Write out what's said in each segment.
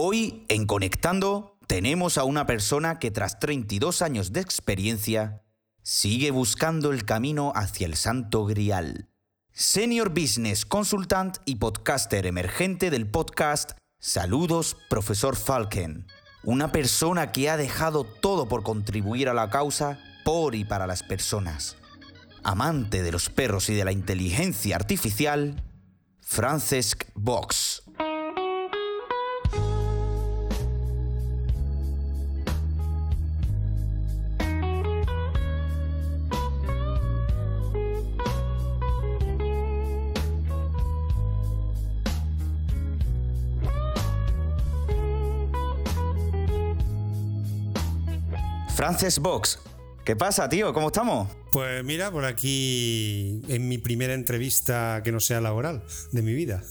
Hoy en Conectando tenemos a una persona que tras 32 años de experiencia sigue buscando el camino hacia el santo grial. Senior Business Consultant y podcaster emergente del podcast Saludos, profesor Falken. Una persona que ha dejado todo por contribuir a la causa por y para las personas. Amante de los perros y de la inteligencia artificial, Francesc Box. Frances Box, ¿qué pasa, tío? ¿Cómo estamos? Pues mira, por aquí en mi primera entrevista que no sea laboral de mi vida.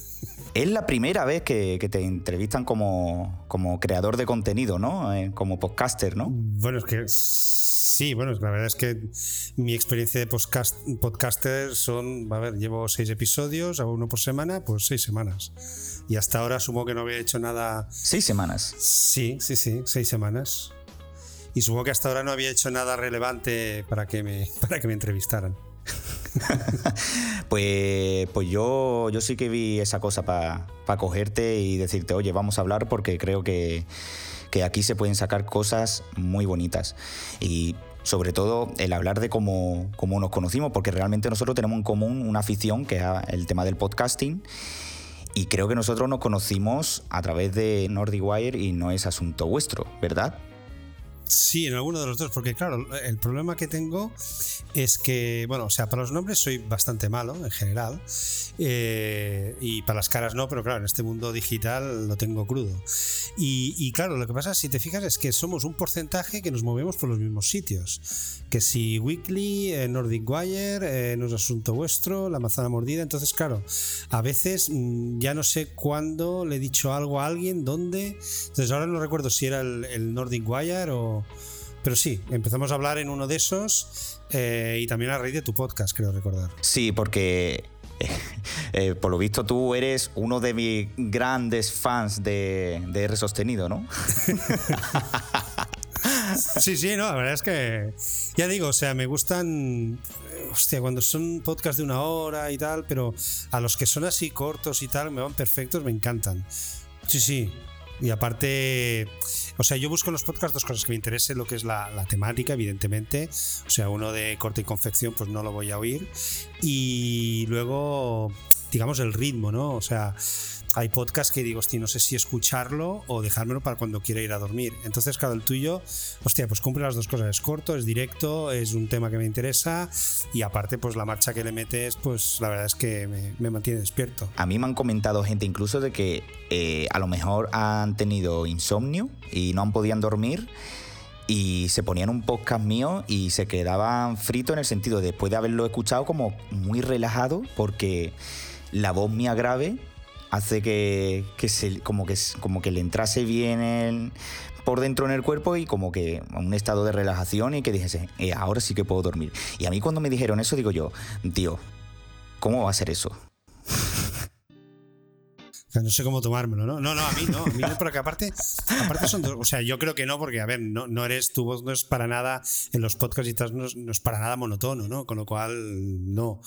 Es la primera vez que, te entrevistan como, como, creador de contenido, ¿no? Eh, como podcaster, ¿no? Bueno, es que sí, bueno, la verdad es que mi experiencia de podcast, podcaster son, a ver, llevo seis episodios, hago uno por semana, pues seis semanas. Y hasta ahora asumo que no había hecho nada. ¿Seis semanas? Sí, sí, sí, seis semanas y supongo que hasta ahora no había hecho nada relevante para que me, para que me entrevistaran. pues, pues yo, yo sí que vi esa cosa para cogerte y decirte, oye, vamos a hablar porque creo que, aquí se pueden sacar cosas muy bonitas. Y sobre todo el hablar de cómo, cómo, nos conocimos, porque realmente nosotros tenemos en común una afición que es el tema del podcasting. Y creo que nosotros nos conocimos a través de Nordic Wire y no es asunto vuestro, ¿verdad? Sí, en alguno de los dos, porque claro, el problema que tengo es que, bueno, o sea, para los nombres soy bastante malo en general, eh, y para las caras no, pero claro, en este mundo digital lo tengo crudo. Y, claro, lo que pasa, si te fijas, es que somos un porcentaje que nos movemos por los mismos sitios. Que si Weekly, eh, Nordic Wire, eh, no es asunto vuestro, la manzana mordida, entonces claro, a veces mm, ya no sé cuándo le he dicho algo a alguien, dónde, entonces ahora no recuerdo si era el Nordic Wire o pero, sí, empezamos a hablar en uno de esos eh, y también a raíz de tu podcast, creo recordar. Sí, porque eh, por lo visto tú eres uno de mis grandes fans de, de R sostenido, ¿no? sí, sí, no, la verdad es que ya digo, o sea, me gustan, hostia, cuando son podcasts de una hora y tal, pero a los que son así cortos y tal, me van perfectos, me encantan. Sí, sí, y aparte, o sea, yo busco en los podcasts dos cosas que me interesen, lo que es la, la, temática, evidentemente. O sea, uno de corte y confección, pues no lo voy a oír. Y luego, digamos, el ritmo, ¿no? O sea, hay podcasts que digo, hostia, no sé si escucharlo o dejármelo para cuando quiera ir a dormir. Entonces, claro, el tuyo, hostia, pues cumple las dos cosas. Es corto, es directo, es un tema que me interesa y aparte, pues la marcha que le metes, pues la verdad es que me, mantiene despierto. A mí me han comentado gente incluso de que eh, a lo mejor han tenido insomnio y no han podido dormir y se ponían un podcast mío y se quedaban fritos en el sentido de, después de haberlo escuchado como muy relajado porque la voz mía grave hace que, se, como, que, como que le entrase bien por dentro en el cuerpo y como que un estado de relajación y que dijese, eh, ahora sí que puedo dormir. Y a mí cuando me dijeron eso digo yo, tío, ¿cómo va a ser eso? No sé cómo tomármelo, ¿no? No, no, a mí no, a mí no, porque aparte, aparte son dos, o sea, yo creo que no, porque a ver, no, no eres, tu voz no es para nada, en los podcasts y tal, no, es para nada monotono, ¿no? Con lo cual, no.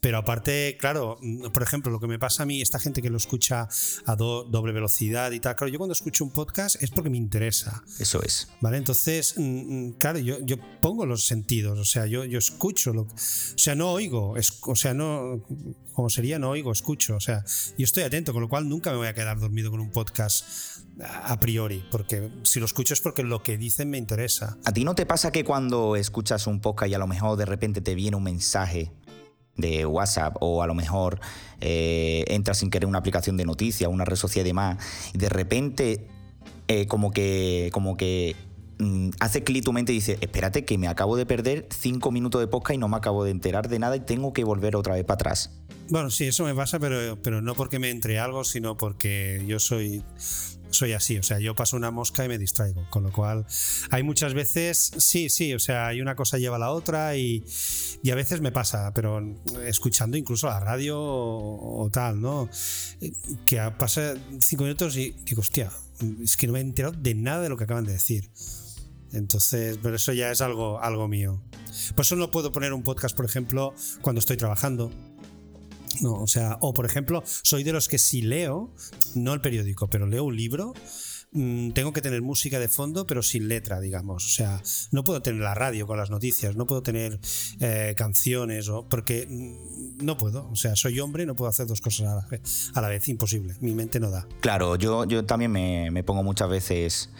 Pero aparte, claro, por ejemplo, lo que me pasa a mí, esta gente que lo escucha a doble velocidad y tal, claro, yo cuando escucho un podcast es porque me interesa. Eso es. ¿Vale? Entonces, mm, mm, claro, yo, yo pongo los sentidos, o sea, yo, yo escucho, lo, o sea, no oigo, es, o sea, no, como sería, no oigo, escucho, o sea, yo estoy atento, con lo cual nunca me voy a quedar dormido con un podcast a priori, porque si lo escucho es porque lo que dicen me interesa. ¿A ti no te pasa que cuando escuchas un podcast y a lo mejor de repente te viene un mensaje de WhatsApp o a lo mejor eh, entras sin querer una aplicación de noticias, una red social y demás, y de repente eh, como que, como que mm, hace clic tu mente y dice, espérate que me acabo de perder cinco minutos de podcast y no me acabo de enterar de nada y tengo que volver otra vez para atrás. Bueno, sí, eso me pasa, pero, pero no porque me entre algo, sino porque yo soy soy así, o sea, yo paso una mosca y me distraigo, con lo cual hay muchas veces, sí, sí, o sea, hay una cosa lleva a la otra y, y a veces me pasa, pero escuchando incluso la radio o, tal, ¿no? Que pasa cinco minutos y digo, hostia, es que no me he enterado de nada de lo que acaban de decir. Entonces, pero eso ya es algo, algo mío. Por eso no puedo poner un podcast, por ejemplo, cuando estoy trabajando. No, o sea, o por ejemplo, soy de los que si leo, no el periódico, pero leo un libro, mm, tengo que tener música de fondo, pero sin letra, digamos. O sea, no puedo tener la radio con las noticias, no puedo tener eh, canciones, o, porque mm, no puedo. O sea, soy hombre no puedo hacer dos cosas a la vez, a la vez imposible. Mi mente no da. Claro, yo, yo también me, me pongo muchas veces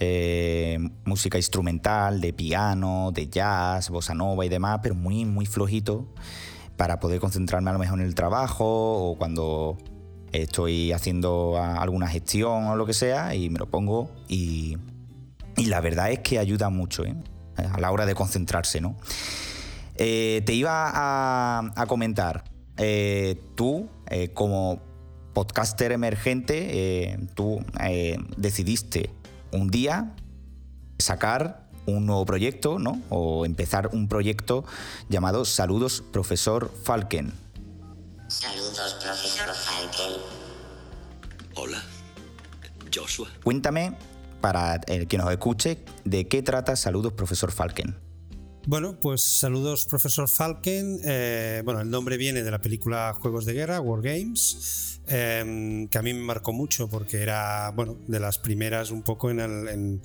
eh, música instrumental, de piano, de jazz, bossa nova y demás, pero muy, muy flojito para poder concentrarme a lo mejor en el trabajo o cuando estoy haciendo alguna gestión o lo que sea y me lo pongo y, y la verdad es que ayuda mucho ¿eh? a la hora de concentrarse, ¿no? Eh, te iba a, comentar, tú como podcaster emergente, tú decidiste un día sacar un nuevo proyecto, ¿no? O empezar un proyecto llamado Saludos Profesor Falken. Saludos Profesor Falken. Hola, Joshua. Cuéntame, para el que nos escuche, de qué trata Saludos Profesor Falken. Bueno, pues saludos profesor Falken. Eh, bueno, el nombre viene de la película Juegos de Guerra, War Games. Em, que a mí me marcó mucho porque era, bueno, de las primeras un poco en,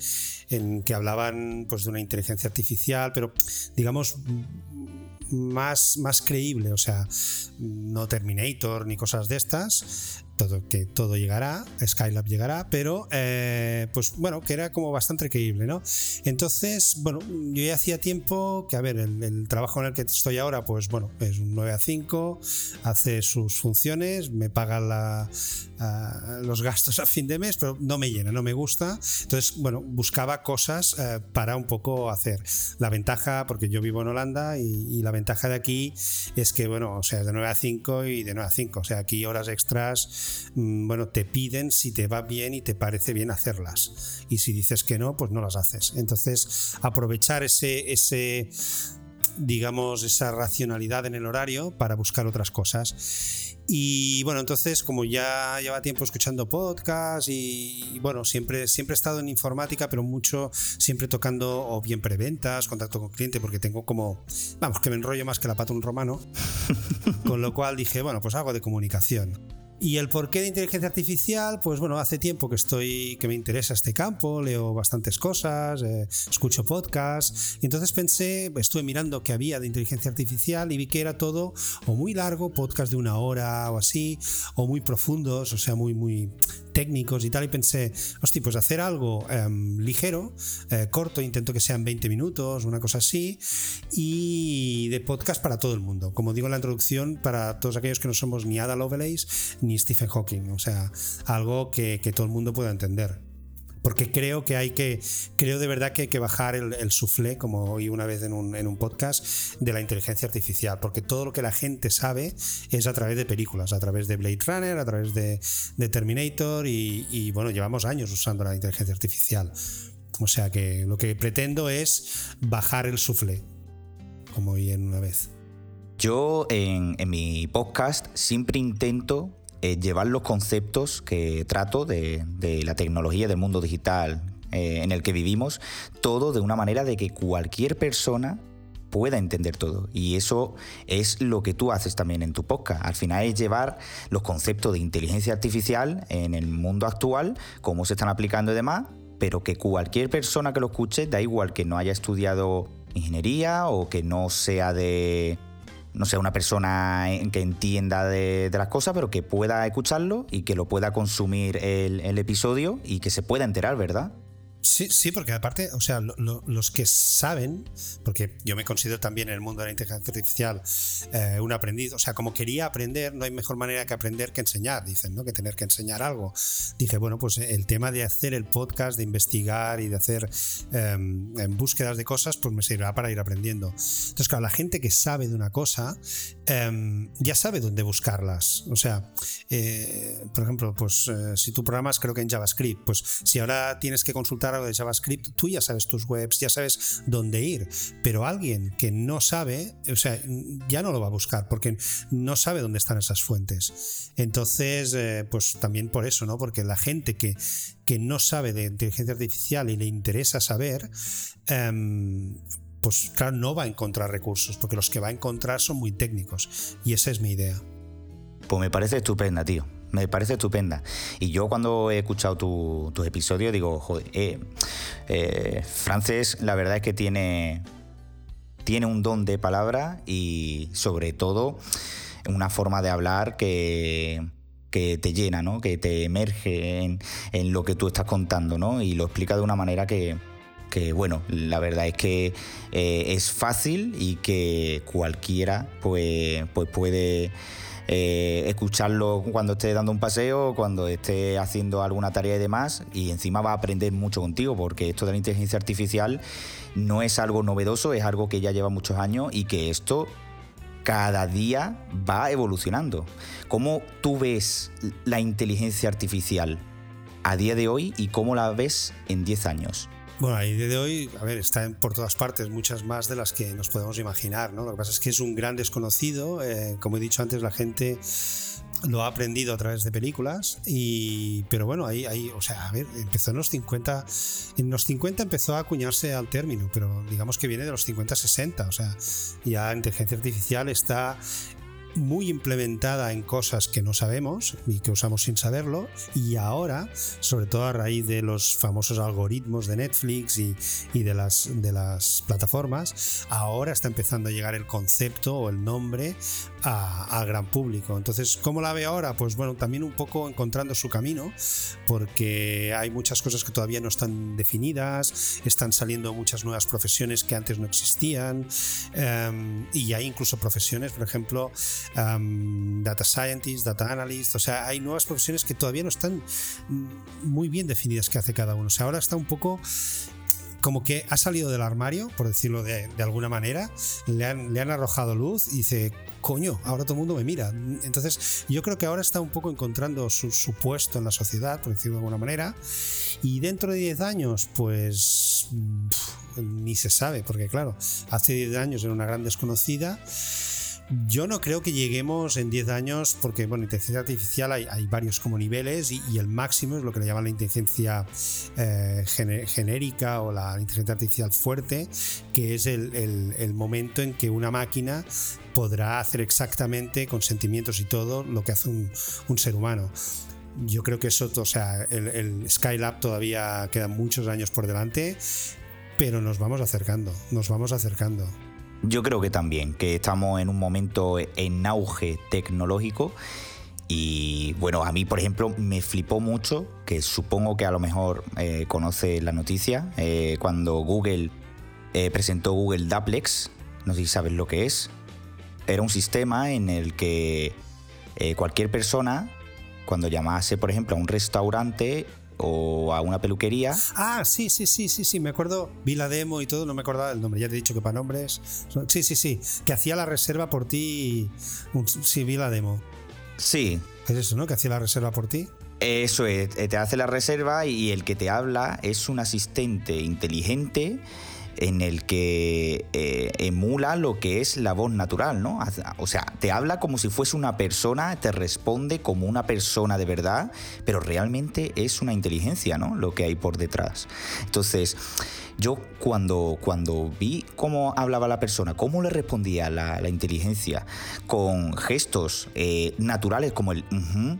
en, que hablaban pues, de una inteligencia artificial, pero digamos más, más creíble, o sea, no Terminator ni cosas de estas, todo, que todo llegará, Skylab llegará, pero eh, pues bueno, que era como bastante creíble, ¿no? Entonces, bueno, yo ya hacía tiempo que, a ver, el, trabajo en el que estoy ahora, pues bueno, es un 9 a 5, hace sus funciones, me paga los gastos a fin de mes, pero no me llena, no me gusta. Entonces, bueno, buscaba cosas eh, para un poco hacer. La ventaja, porque yo vivo en Holanda y, la ventaja de aquí es que, bueno, o sea, de 9 a 5 y de 9 a 5, o sea, aquí horas extras bueno, te piden si te va bien y te parece bien hacerlas. Y si dices que no, pues no las haces. Entonces, aprovechar ese, ese digamos, esa racionalidad en el horario para buscar otras cosas. Y bueno, entonces como ya lleva tiempo escuchando podcasts y, bueno, siempre, siempre he estado en informática, pero mucho siempre tocando o bien preventas, contacto con cliente, porque tengo como, vamos, que me enrollo más que la pata un romano. con lo cual dije, bueno, pues algo de comunicación. Y el porqué de inteligencia artificial, pues bueno, hace tiempo que estoy, que me interesa este campo, leo bastantes cosas, eh, escucho podcasts, y entonces pensé, estuve mirando qué había de inteligencia artificial y vi que era todo o muy largo, podcast de una hora o así, o muy profundos, o sea, muy, muy técnicos y tal, y pensé, hostia, pues hacer algo em, ligero, eh, corto, intento que sean 20 minutos, una cosa así, y de podcast para todo el mundo. Como digo en la introducción, para todos aquellos que no somos ni Ada Lovelace ni Stephen Hawking, o sea, algo que, que todo el mundo pueda entender porque creo que hay que, creo de verdad que hay que bajar el, el soufflé, como oí una vez en un, en un, podcast, de la inteligencia artificial, porque todo lo que la gente sabe es a través de películas, a través de Blade Runner, a través de, Terminator y, y, bueno, llevamos años usando la inteligencia artificial. O sea que lo que pretendo es bajar el soufflé, como oí en una vez. Yo en, en mi podcast siempre intento eh, llevar los conceptos que trato de, la tecnología, del mundo digital eh, en el que vivimos, todo de una manera de que cualquier persona pueda entender todo. Y eso es lo que tú haces también en tu podcast. Al final es llevar los conceptos de inteligencia artificial en el mundo actual, cómo se están aplicando y demás, pero que cualquier persona que lo escuche, da igual que no haya estudiado ingeniería o que no sea de no sea una persona que entienda de, las cosas, pero que pueda escucharlo y que lo pueda consumir el, el episodio y que se pueda enterar, ¿verdad? Sí, sí, porque aparte, o sea, los que saben, porque yo me considero también en el mundo de la inteligencia artificial eh, un aprendiz, o sea, como quería aprender, no hay mejor manera que aprender que enseñar, dicen, ¿no? Que tener que enseñar algo. Dije, bueno, pues el tema de hacer el podcast, de investigar y de hacer em, búsquedas de cosas, pues me servirá para ir aprendiendo. Entonces, claro, la gente que sabe de una cosa em, ya sabe dónde buscarlas. O sea, eh, por ejemplo, pues eh, si tú programas, creo que en JavaScript, pues si ahora tienes que consultar algo de JavaScript, tú ya sabes tus webs, ya sabes dónde ir, pero alguien que no sabe, o sea, ya no lo va a buscar porque no sabe dónde están esas fuentes. Entonces, eh, pues también por eso, ¿no? Porque la gente que, que no sabe de inteligencia artificial y le interesa saber, em, pues claro, no va a encontrar recursos, porque los que va a encontrar son muy técnicos. Y esa es mi idea. Pues me parece estupenda, tío. Me parece estupenda. Y yo cuando he escuchado tu, tus episodios digo, joder, eh, eh, la verdad es que tiene, tiene un don de palabra y sobre todo una forma de hablar que, que te llena, ¿no? que te emerge en, en, lo que tú estás contando ¿no? y lo explica de una manera que, que bueno, la verdad es que eh, es fácil y que cualquiera pues, pues puede eh, escucharlo cuando esté dando un paseo, cuando esté haciendo alguna tarea y demás, y encima va a aprender mucho contigo, porque esto de la inteligencia artificial no es algo novedoso, es algo que ya lleva muchos años y que esto cada día va evolucionando. ¿Cómo tú ves la inteligencia artificial a día de hoy y cómo la ves en 10 años? Bueno, a día de hoy, a ver, está por todas partes, muchas más de las que nos podemos imaginar, ¿no? Lo que pasa es que es un gran desconocido, eh, como he dicho antes, la gente lo ha aprendido a través de películas y pero bueno ahí, ahí o sea a ver empezó en los 50 en los 50 empezó a acuñarse al término pero digamos que viene de los 50 60 o sea ya inteligencia artificial está muy implementada en cosas que no sabemos y que usamos sin saberlo y ahora, sobre todo a raíz de los famosos algoritmos de Netflix y, de, las, de las plataformas, ahora está empezando a llegar el concepto o el nombre al gran público. Entonces, ¿cómo la ve ahora? Pues bueno, también un poco encontrando su camino, porque hay muchas cosas que todavía no están definidas, están saliendo muchas nuevas profesiones que antes no existían, um, y hay incluso profesiones, por ejemplo, um, data scientist, data analyst, o sea, hay nuevas profesiones que todavía no están muy bien definidas qué hace cada uno. O sea, ahora está un poco como que ha salido del armario, por decirlo de, de alguna manera, le han, le han, arrojado luz y dice, coño, ahora todo el mundo me mira. Entonces yo creo que ahora está un poco encontrando su, su puesto en la sociedad, por decirlo de alguna manera, y dentro de 10 años, pues pff, ni se sabe, porque claro, hace 10 años era una gran desconocida. Yo no creo que lleguemos en 10 años, porque, bueno, inteligencia artificial hay, varios como niveles y, el máximo es lo que le llaman la inteligencia eh, genérica o la inteligencia artificial fuerte, que es el, momento en que una máquina podrá hacer exactamente con sentimientos y todo lo que hace un, ser humano yo creo que eso, o sea, el, Skylab todavía quedan muchos años por delante, pero nos vamos acercando, nos vamos acercando. Yo creo que también, que estamos en un momento en auge tecnológico y bueno, a mí por ejemplo me flipó mucho, que supongo que a lo mejor eh, conoce la noticia, eh, cuando Google eh, presentó Google Duplex, no sé si sabes lo que es, era un sistema en el que cualquier persona, cuando llamase por ejemplo a un restaurante, o a una peluquería. Ah, sí, sí, sí, sí, sí, me acuerdo, vi la demo y todo, no me acordaba del nombre, ya te he dicho que para nombres. Sí, sí, sí, que hacía la reserva por ti. Sí, vi la demo. Sí. Es eso, ¿no? Que hacía la reserva por ti. Eso es, te hace la reserva y el que te habla es un asistente inteligente en el que eh, emula lo que es la voz natural, ¿no? O sea, te habla como si fuese una persona, te responde como una persona de verdad, pero realmente es una inteligencia, ¿no? Lo que hay por detrás. Entonces, yo cuando, cuando vi cómo hablaba la persona, cómo le respondía la, inteligencia, con gestos eh, naturales como el, -huh,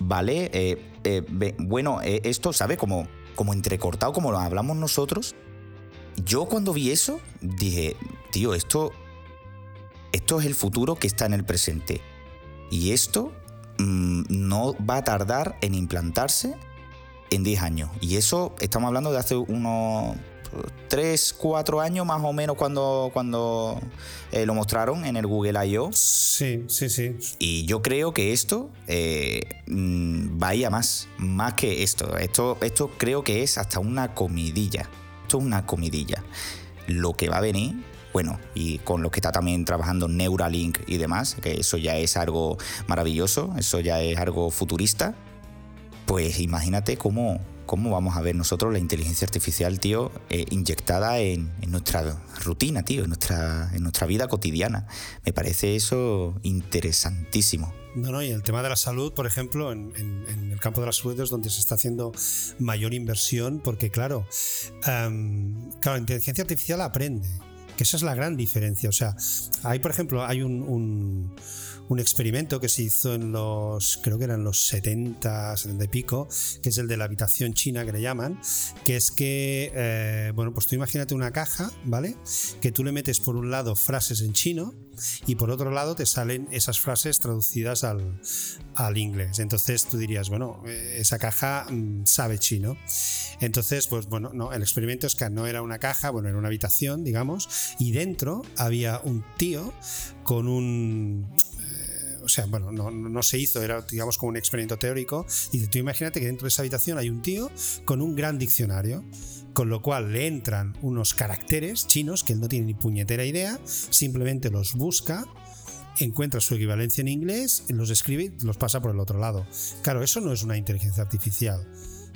vale, eh, bueno, esto, ¿sabe? Como, como entrecortado, como lo hablamos nosotros, yo cuando vi eso dije, tío, esto, esto es el futuro que está en el presente. Y esto mmm, no va a tardar en implantarse en 10 años. Y eso estamos hablando de hace unos 3, 4 años más o menos cuando, cuando eh, lo mostraron en el Google I.O. Sí, sí, sí. Y yo creo que esto eh, vaya más, más que esto. esto. Esto creo que es hasta una comidilla es una comidilla. Lo que va a venir, bueno, y con lo que está también trabajando Neuralink y demás, que eso ya es algo maravilloso, eso ya es algo futurista, pues imagínate cómo, cómo vamos a ver nosotros la inteligencia artificial, tío, eh, inyectada en, nuestra rutina, tío, en nuestra, en nuestra vida cotidiana. Me parece eso interesantísimo. No, no, y el tema de la salud, por ejemplo, en, el campo de la salud es donde se está haciendo mayor inversión, porque claro, um, claro, la inteligencia artificial aprende, que esa es la gran diferencia. O sea, hay, por ejemplo, hay un un experimento que se hizo en los, creo que eran los 70, 70 y pico, que es el de la habitación china que le llaman, que es que, eh, bueno, pues tú imagínate una caja, ¿vale? Que tú le metes por un lado frases en chino y por otro lado te salen esas frases traducidas al, al inglés. Entonces tú dirías, bueno, eh, esa caja mm, sabe chino. Entonces, pues bueno, no, el experimento es que no era una caja, bueno, era una habitación, digamos, y dentro había un tío con un o sea, bueno, no, se hizo, era digamos como un experimento teórico. Dice, tú imagínate que dentro de esa habitación hay un tío con un gran diccionario con lo cual le entran unos caracteres chinos que él no tiene ni puñetera idea, simplemente los busca, encuentra su equivalencia en inglés, los escribe y los pasa por el otro lado. Claro, eso no es una inteligencia artificial,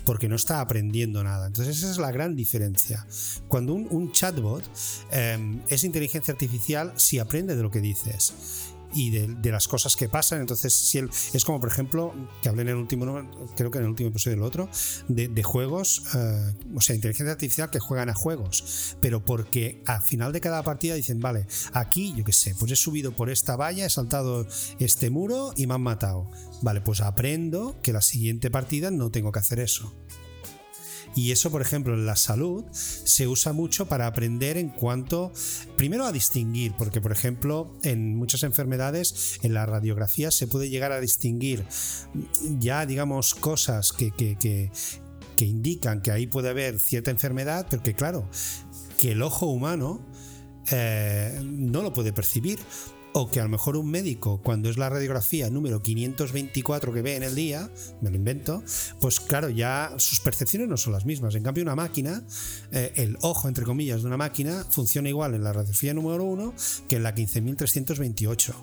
porque no está aprendiendo nada. Entonces esa es la gran diferencia. Cuando un, chatbot em, es inteligencia artificial, si aprende de lo que dices y de, las cosas que pasan. Entonces, si él, es como, por ejemplo, que hablé en el último, creo que en el último episodio del otro, de, juegos, eh, o sea, inteligencia artificial que juegan a juegos, pero porque al final de cada partida dicen, vale, aquí, yo qué sé, pues he subido por esta valla, he saltado este muro y me han matado. Vale, pues aprendo que la siguiente partida no tengo que hacer eso. Y eso, por ejemplo, en la salud se usa mucho para aprender en cuanto, primero a distinguir, porque por ejemplo, en muchas enfermedades, en la radiografía se puede llegar a distinguir ya, digamos, cosas que, que, indican que ahí puede haber cierta enfermedad, pero que claro, que el ojo humano eh, no lo puede percibir o que a lo mejor un médico, cuando es la radiografía número 524 que ve en el día, me lo invento, pues claro, ya sus percepciones no son las mismas. En cambio, una máquina, eh, el ojo, entre comillas, de una máquina, funciona igual en la radiografía número 1 que en la 15.328.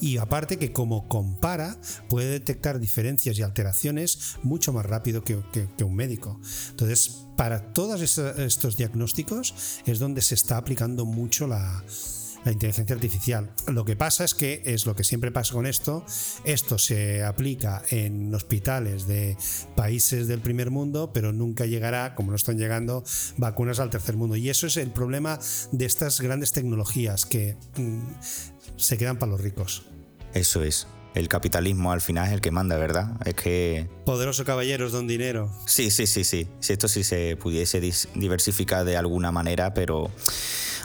Y aparte que como compara, puede detectar diferencias y alteraciones mucho más rápido que, que un médico. Entonces, para todos estos diagnósticos es donde se está aplicando mucho la la inteligencia artificial. Lo que pasa es que es lo que siempre pasa con esto, esto se aplica en hospitales de países del primer mundo, pero nunca llegará, como no están llegando, vacunas al tercer mundo. Y eso es el problema de estas grandes tecnologías que mm, se quedan para los ricos. Eso es. El capitalismo al final es el que manda, ¿verdad? Es que... Poderoso caballeros don dinero. Sí, sí, sí, sí. Si esto sí se pudiese diversificar de alguna manera, pero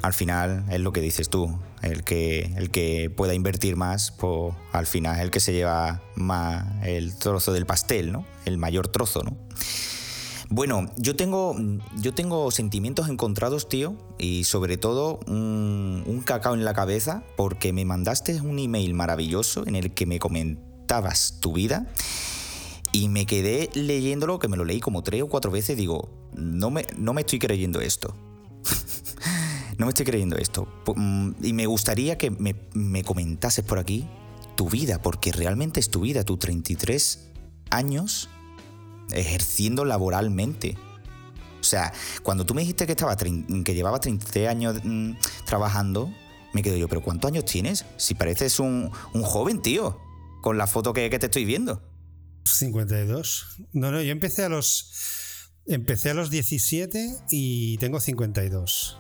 al final es lo que dices tú, el que, el que pueda invertir más, pues al final es el que se lleva más el trozo del pastel, ¿no? El mayor trozo, ¿no? Bueno, yo tengo, yo tengo sentimientos encontrados, tío, y sobre todo un, cacao en la cabeza, porque me mandaste un email maravilloso en el que me comentabas tu vida y me quedé leyéndolo, que me lo leí como tres o cuatro veces, digo, no me, no me estoy creyendo esto no me estoy creyendo esto. Mm, y me gustaría que me, comentases por aquí tu vida, porque realmente es tu vida, tus 33 años ejerciendo laboralmente. O sea, cuando tú me dijiste que, estaba, que llevabas 33 años mm, trabajando, me quedo yo, pero ¿cuántos años tienes? Si pareces un, joven, tío, con la foto que, que te estoy viendo. 52. No, no, yo empecé a los... Empecé a los 17 y tengo 52.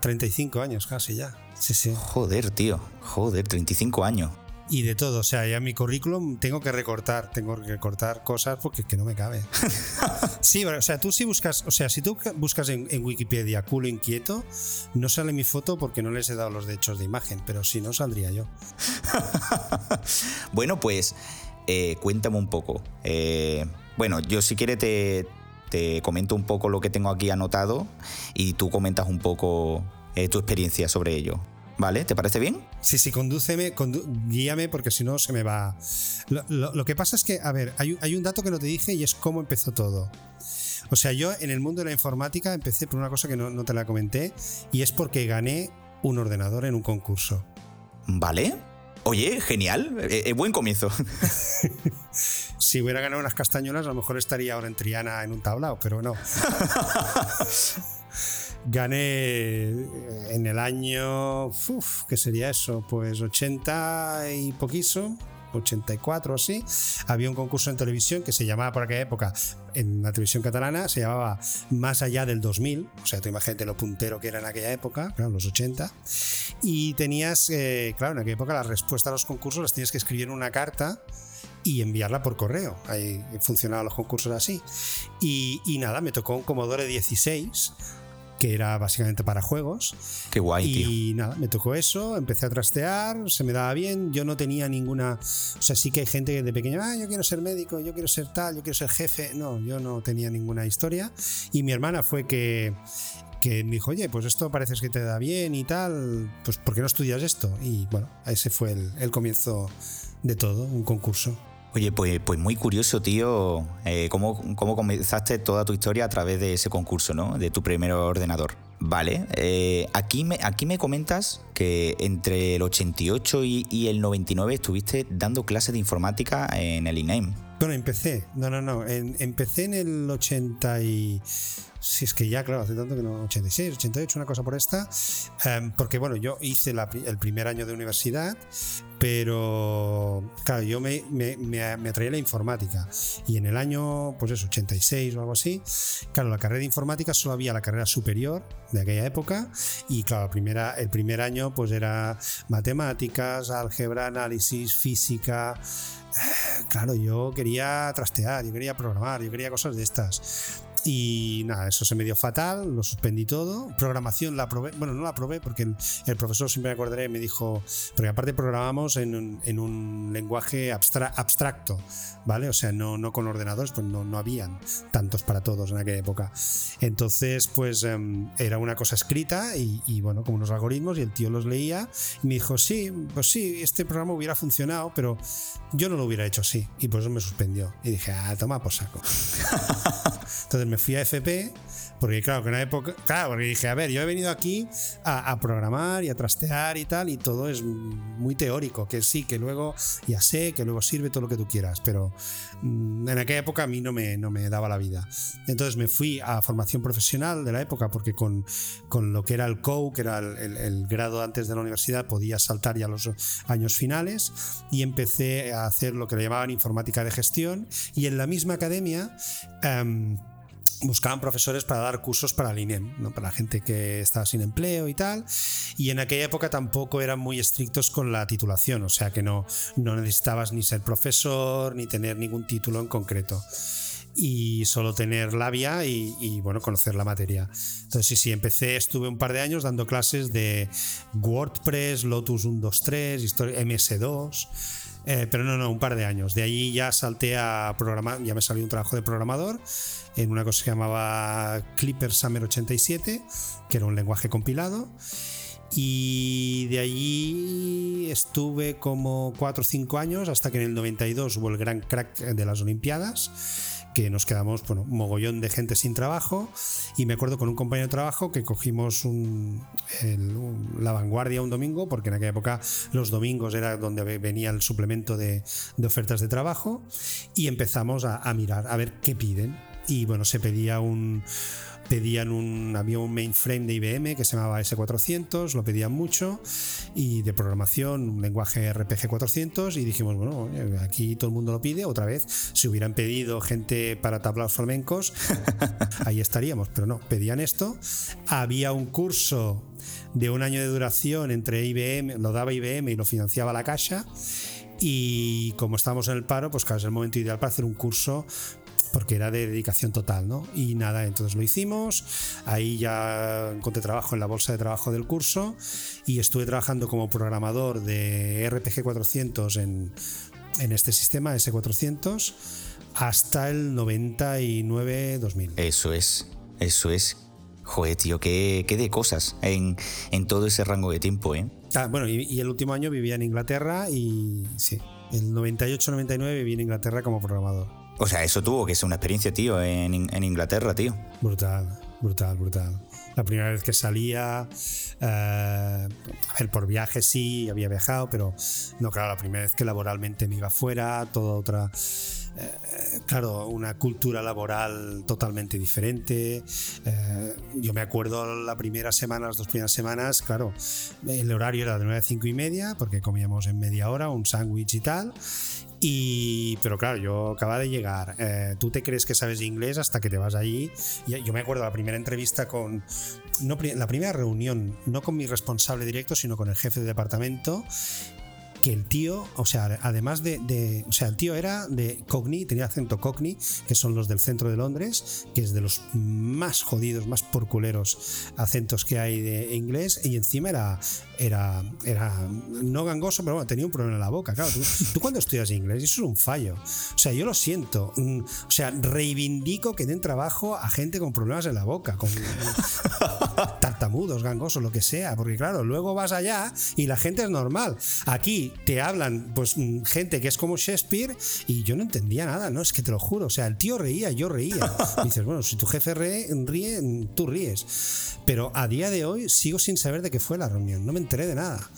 35 años casi ya. Sí, sí. Joder, tío. Joder, 35 años. Y de todo, o sea, ya mi currículum tengo que recortar, tengo que recortar cosas porque que no me cabe. sí, o sea, tú si buscas, o sea, si tú buscas en, Wikipedia culo inquieto, no sale mi foto porque no les he dado los derechos de imagen, pero si no saldría yo. bueno, pues eh, cuéntame un poco. Eh, bueno, yo si quieres te, te comento un poco lo que tengo aquí anotado y tú comentas un poco eh, tu experiencia sobre ello. ¿Vale? ¿Te parece bien? Sí, sí, condúceme, guíame porque si no se me va. Lo, que pasa es que, a ver, hay, un dato que no te dije y es cómo empezó todo. O sea, yo en el mundo de la informática empecé por una cosa que no, no te la comenté y es porque gané un ordenador en un concurso. ¿Vale? Oye, genial, eh, eh, buen comienzo. si hubiera ganado unas castañuelas, a lo mejor estaría ahora en Triana en un tablao, pero no. Gané eh, en el año, uf, ¿qué sería eso? Pues 80 y poquísimo, 84 o así, había un concurso en televisión que se llamaba por aquella época, en la televisión catalana, se llamaba Más allá del 2000, o sea, tú imagínate lo puntero que era en aquella época, claro, los 80, y tenías, eh, claro, en aquella época las respuestas a los concursos las tenías que escribir en una carta y enviarla por correo. Ahí funcionaban los concursos así. Y, y nada, me tocó un Commodore 16 que era básicamente para juegos. Qué guay, y nada, me tocó eso, empecé a trastear, se me daba bien, yo no tenía ninguna... O sea, sí que hay gente que de pequeño, ah, yo quiero ser médico, yo quiero ser tal, yo quiero ser jefe. No, yo no tenía ninguna historia. Y mi hermana fue que que me dijo, oye, pues esto parece que te da bien y tal, pues ¿por qué no estudias esto? Y bueno, ese fue el, el comienzo de todo, un concurso. Oye, pues, pues muy curioso, tío, eh, cómo, cómo, comenzaste toda tu historia a través de ese concurso, ¿no? De tu primer ordenador. Vale, eh, aquí, me, aquí me comentas que entre el 88 y, y, el 99 estuviste dando clases de informática en el INEM. Bueno, empecé, no, no, no, empecé en el 80 y si es que ya, claro, hace tanto que no, 86, 88, una cosa por esta, um, porque bueno, yo hice el primer año de universidad, pero claro, yo me, me, me, me, atraía la informática. Y en el año, pues eso, 86 o algo así, claro, la carrera de informática solo había la carrera superior de aquella época. Y claro, la primera, el primer año pues era matemáticas, álgebra, análisis, física, claro, yo quería trastear, yo quería programar, yo quería cosas de estas. Y nada, eso se me dio fatal, lo suspendí todo. Programación la probé, bueno, no la probé porque el, profesor siempre me acordaré, me dijo, porque aparte programamos en un, en un lenguaje abstra, abstracto, ¿vale? O sea, no, no con ordenadores, pues no, no, habían tantos para todos en aquella época. Entonces, pues um, era una cosa escrita y, y, bueno, como unos algoritmos y el tío los leía y me dijo, sí, pues sí, este programa hubiera funcionado, pero yo no lo hubiera hecho así. Y por eso me suspendió. Y dije, ah, toma por saco. Entonces me fui a FP, porque claro, que en una época, claro, porque dije, a ver, yo he venido aquí a, a, programar y a trastear y tal, y todo es muy teórico, que sí, que luego ya sé, que luego sirve todo lo que tú quieras, pero mmm, en aquella época a mí no me, no me daba la vida. Entonces me fui a formación profesional de la época, porque con, con lo que era el COU, que era el, el, el grado antes de la universidad, podía saltar ya los años finales, y empecé a hacer lo que le llamaban informática de gestión, y en la misma academia... Um, buscaban profesores para dar cursos para el INEM, ¿no? para la gente que estaba sin empleo y tal. Y en aquella época tampoco eran muy estrictos con la titulación, o sea que no, no necesitabas ni ser profesor ni tener ningún título en concreto. Y solo tener labia y, bueno, conocer la materia. Entonces, sí, sí, empecé, estuve un par de años dando clases de WordPress, Lotus 123, MS2. Eh, pero no, no, un par de años. De allí ya salté a programar, ya me salió un trabajo de programador en una cosa que se llamaba Clipper Summer 87, que era un lenguaje compilado. Y de allí estuve como 4 o 5 años hasta que en el 92 hubo el gran crack de las Olimpiadas que nos quedamos, bueno, mogollón de gente sin trabajo y me acuerdo con un compañero de trabajo que cogimos la vanguardia un domingo, porque en aquella época los domingos era donde venía el suplemento de, ofertas de trabajo y empezamos a mirar, a ver qué piden. Y bueno, se pedía un, pedían un había un mainframe de IBM que se llamaba S400, lo pedían mucho y de programación un lenguaje RPG 400 y dijimos, bueno, aquí todo el mundo lo pide, otra vez, si hubieran pedido gente para tablaos flamencos, ahí estaríamos, pero no, pedían esto. Había un curso de un año de duración entre IBM, lo daba IBM y lo financiaba la Caixa. Y como estábamos en el paro, pues claro, es el momento ideal para hacer un curso porque era de dedicación total, ¿no? Y nada, entonces lo hicimos, ahí ya encontré trabajo en la bolsa de trabajo del curso y estuve trabajando como programador de RPG 400 en, en este sistema S400 hasta el 99-2000. Eso es, eso es. Joder, tío, qué, qué de cosas en, en, todo ese rango de tiempo, ¿eh? Ah, bueno, y, y el último año vivía en Inglaterra y sí, el 98-99 viví en Inglaterra como programador. O sea, eso tuvo que ser una experiencia, tío, en, en Inglaterra, tío. Brutal, brutal, brutal. La primera vez que salía, eh, a ver, por viaje sí, había viajado, pero no, claro, la primera vez que laboralmente me iba fuera, toda otra eh, claro, una cultura laboral totalmente diferente. Eh, yo me acuerdo la primera semana, las dos primeras semanas, claro, el horario era de 9 a 5 y media, porque comíamos en media hora un sándwich y tal. Y, pero claro, yo acababa de llegar. Eh, tú te crees que sabes inglés hasta que te vas allí. yo me acuerdo la primera entrevista con. No, la primera reunión, no con mi responsable directo, sino con el jefe de departamento que el tío, o sea, además de, o sea, el tío era de Cockney, tenía acento Cockney, que son los del centro de Londres, que es de los más jodidos, más porculeros acentos que hay de inglés, y encima era, era, era no gangoso, pero bueno, tenía un problema en la boca, claro. Tú, cuando estudias inglés, eso es un fallo. O sea, yo lo siento. Mm, o sea, reivindico que den trabajo a gente con problemas en la boca, con tartamudos, gangosos, lo que sea, porque claro, luego vas allá y la gente es normal. Aquí te hablan, pues, mm, gente que es como Shakespeare y yo no entendía nada, ¿no? Es que te lo juro, o sea, el tío reía, yo reía. dices, bueno, si tu jefe ríe, tú ríes. Pero a día de hoy sigo sin saber de qué fue la reunión, no me enteré de nada.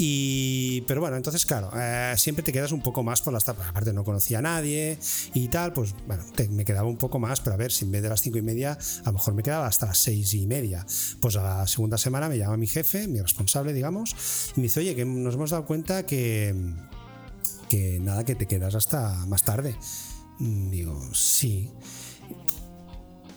Y, pero bueno, entonces, claro, eh, siempre te quedas un poco más por las tapas. Aparte, no conocía a nadie y tal, pues bueno, me quedaba un poco más, pero a ver, si en vez de las cinco y media, a lo mejor me quedaba hasta las seis y media. Pues a la segunda semana me llama mi jefe, mi responsable, digamos, y me dice, oye, que nos hemos dado cuenta que, que nada, que te quedas hasta más tarde. Digo, sí.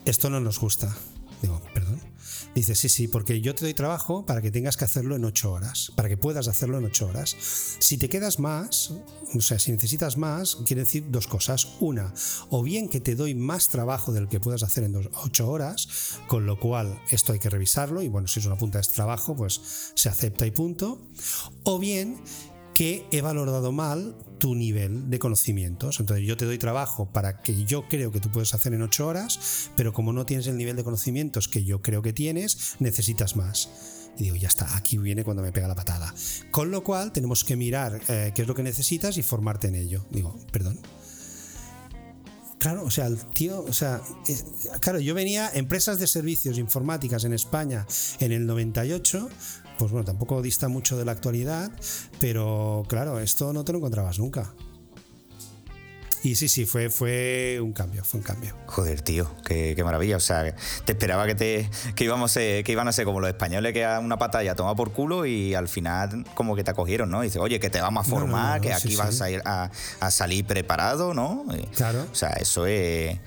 Esto no nos gusta. Digo, perdón. Dice, sí, sí, porque yo te doy trabajo para que tengas que hacerlo en ocho horas, para que puedas hacerlo en ocho horas. Si te quedas más, o sea, si necesitas más, quiere decir dos cosas. Una, o bien que te doy más trabajo del que puedas hacer en ocho horas, con lo cual esto hay que revisarlo y bueno, si es una punta de este trabajo, pues se acepta y punto. O bien que he valorado mal tu nivel de conocimientos. Entonces yo te doy trabajo para que yo creo que tú puedes hacer en ocho horas, pero como no tienes el nivel de conocimientos que yo creo que tienes, necesitas más. Y digo, ya está, aquí viene cuando me pega la patada. Con lo cual tenemos que mirar eh, qué es lo que necesitas y formarte en ello. Digo, perdón. Claro, o sea, el tío, o sea, claro, yo venía empresas de servicios informáticas en España en el 98 pues bueno, tampoco dista mucho de la actualidad, pero claro, esto no te lo encontrabas nunca. Y sí, sí, fue, fue un cambio, fue un cambio. Joder, tío, qué, maravilla. O sea, te esperaba que te que íbamos que iban a ser como los españoles que a una patalla toma por culo y al final como que te acogieron, ¿no? Y dice, oye, que te vamos a formar, que aquí vas a ir a, a, salir preparado, ¿no? Claro. O sea, eso es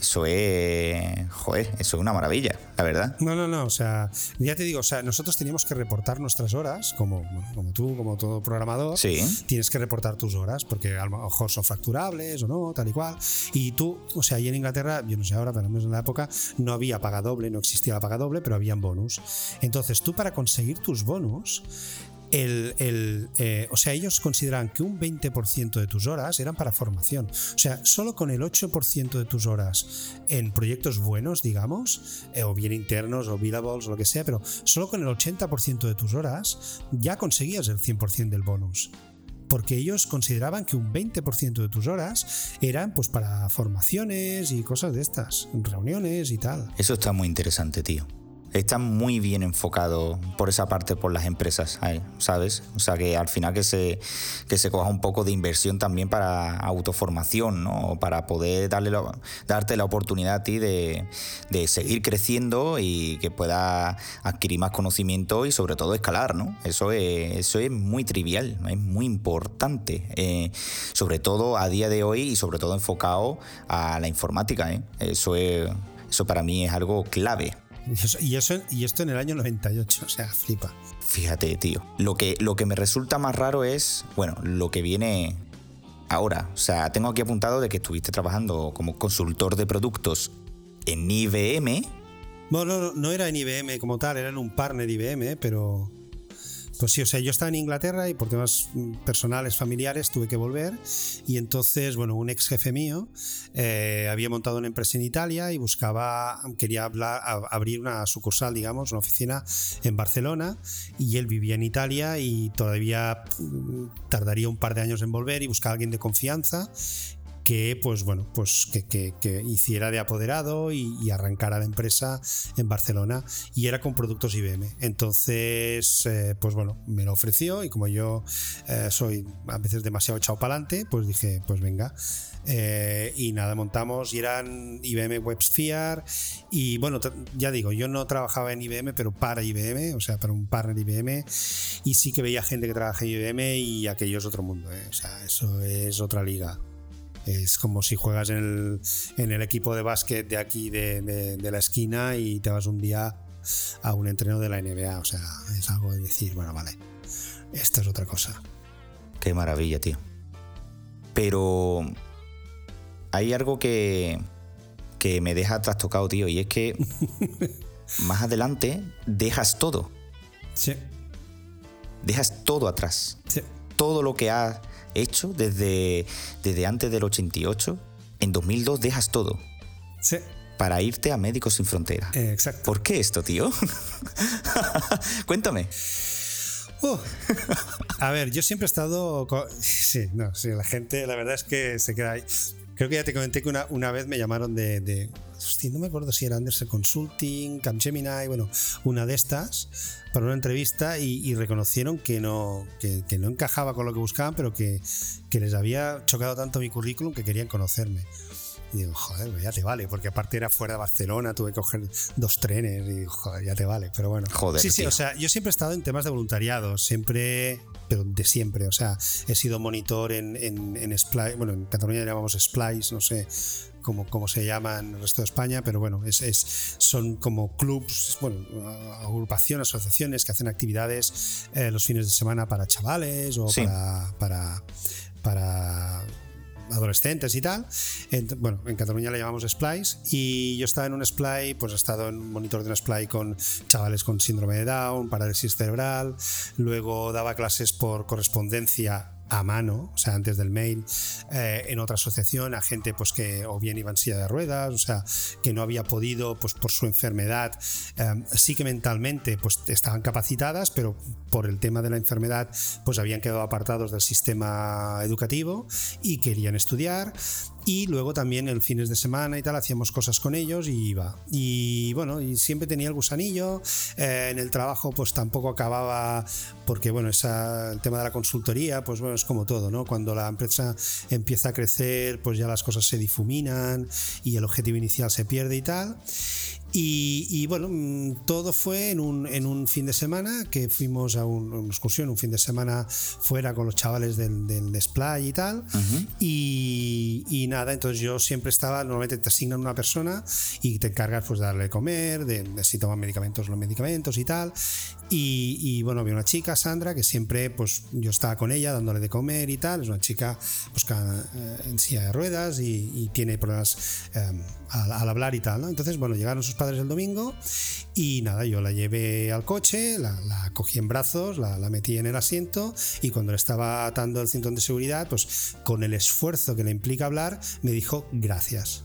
eso es, joder, eso es una maravilla, la verdad. No, no, no, o sea, ya te digo, o sea, nosotros teníamos que reportar nuestras horas, como, como tú, como todo programador. Sí. Tienes que reportar tus horas, porque a lo mejor son facturables o no, tal y cual. Y tú, o sea, ahí en Inglaterra, yo no sé ahora, pero al menos en la época, no había paga doble, no existía la paga doble, pero habían bonus. Entonces, tú para conseguir tus bonus, el, eh, o sea, ellos consideran que un 20% de tus horas eran para formación. O sea, solo con el 8% de tus horas en proyectos buenos, digamos, eh, o bien internos o billables o lo que sea, pero solo con el 80% de tus horas ya conseguías el 100% del bonus porque ellos consideraban que un 20% de tus horas eran pues para formaciones y cosas de estas, reuniones y tal. Eso está muy interesante, tío está muy bien enfocado por esa parte por las empresas, ¿sabes? O sea que al final que se, que se coja un poco de inversión también para autoformación, ¿no? Para poder darle darte la oportunidad a ti de, seguir creciendo y que puedas adquirir más conocimiento y sobre todo escalar, ¿no? Eso es, eso es muy trivial, es muy importante, eh, sobre todo a día de hoy y sobre todo enfocado a la informática, ¿eh? Eso, es, eso para mí es algo clave. Y, eso, y, esto en el año 98, o sea, flipa. Fíjate, tío. Lo que, lo que me resulta más raro es, bueno, lo que viene ahora. O sea, tengo aquí apuntado de que estuviste trabajando como consultor de productos en IBM. Bueno, no, no era en IBM como tal, era en un partner IBM, pero pues sí, o sea, yo estaba en Inglaterra y por temas personales, familiares, tuve que volver. Y entonces, bueno, un ex jefe mío eh, había montado una empresa en Italia y buscaba, quería abrir una sucursal, digamos, una oficina en Barcelona. Y él vivía en Italia y todavía mm, tardaría un par de años en volver y buscaba a alguien de confianza que pues bueno pues que, que- hiciera de apoderado y, y arrancara la empresa en Barcelona y era con productos IBM entonces eh, pues bueno me lo ofreció y como yo eh, soy a veces demasiado echado para adelante pues dije pues venga. Eh, y nada montamos y eran IBM WebSphere y bueno ya digo yo no trabajaba en IBM pero para IBM o sea para un partner IBM y sí que veía gente que trabaja en IBM y aquello es otro mundo o sea eso es otra liga es como si juegas en el, en el equipo de básquet de aquí de, de- de la esquina y te vas un día a un entreno de la NBA. O sea, es algo de decir, bueno, vale, esto es otra cosa. Qué maravilla, tío. Pero hay algo que, que me deja trastocado, tío, y es que más adelante dejas todo, Sí, dejas todo atrás. sí. Todo lo que has hecho desde, desde antes del 88, en 2002 dejas todo Sí, para irte a Médicos Sin Fronteras. eh, exacto. ¿Por qué esto, tío? Cuéntame. Uh. A ver, yo siempre he estado. Sí, no, sí, la gente, la verdad es que se queda ahí. Creo que ya te comenté que una, una vez me llamaron de, de- hostia, no me acuerdo si era Anderson Consulting, Capgemini, bueno, una de estas, para una entrevista y, reconocieron que no, que no encajaba con lo que buscaban, pero que, que les había chocado tanto mi currículum que querían conocerme. Y digo, joder, pues ya te vale, porque aparte era fuera de Barcelona, tuve que coger dos trenes y digo, joder, ya te vale, pero bueno. Joder, Sí, sí, tío. o sea, yo siempre he estado en temas de voluntariado, siempre, pero de siempre, o sea, he sido monitor en, en, en Splice, bueno, en Cataluña llamamos Splice, no sé cómo, cómo se llama en el resto de España, pero bueno, es, es- son como clubs, bueno, agrupaciones, asociaciones que hacen actividades eh, los fines de semana para chavales o Sí. para, para, para adolescentes y tal. Bueno, en Cataluña le llamamos Splice y yo estaba en un Splice, pues he estado en un monitor de un Splice con chavales con síndrome de Down, parálisis cerebral, luego daba clases por correspondencia a mano, o sea, antes del mail, eh, en otra asociación a gente pues que o bien iba en silla de ruedas, o sea, que no había podido pues por su enfermedad, eh, sí que mentalmente pues estaban capacitadas, pero por el tema de la enfermedad pues habían quedado apartados del sistema educativo y querían estudiar y luego también el fines de semana y tal hacíamos cosas con ellos y iba. Y bueno y siempre tenía el gusanillo. Eh, en el trabajo pues tampoco acababa porque bueno esa, el tema de la consultoría pues bueno es como todo no cuando la empresa empieza a crecer pues ya las cosas se difuminan y el objetivo inicial se pierde y tal y, y, bueno, mm, todo fue en un, en un fin de semana que fuimos a un- una excursión, un fin de semana fuera con los chavales del, del display y tal. y, y nada, entonces yo siempre estaba, normalmente te asignan una persona y te encargas pues de darle de comer, de, de si toman medicamentos, los medicamentos y tal. Y, y, bueno, había una chica, Sandra, que siempre pues yo estaba con ella dándole de comer y tal. Es una chica pues, eh, en silla de ruedas y, tiene problemas eh, al, hablar y tal. ¿no? Entonces, bueno, llegaron sus padres el domingo y nada, yo la llevé al coche, la, la cogí en brazos, la, la metí en el asiento y cuando le estaba atando el cinturón de seguridad, pues con el esfuerzo que le implica hablar, me dijo gracias.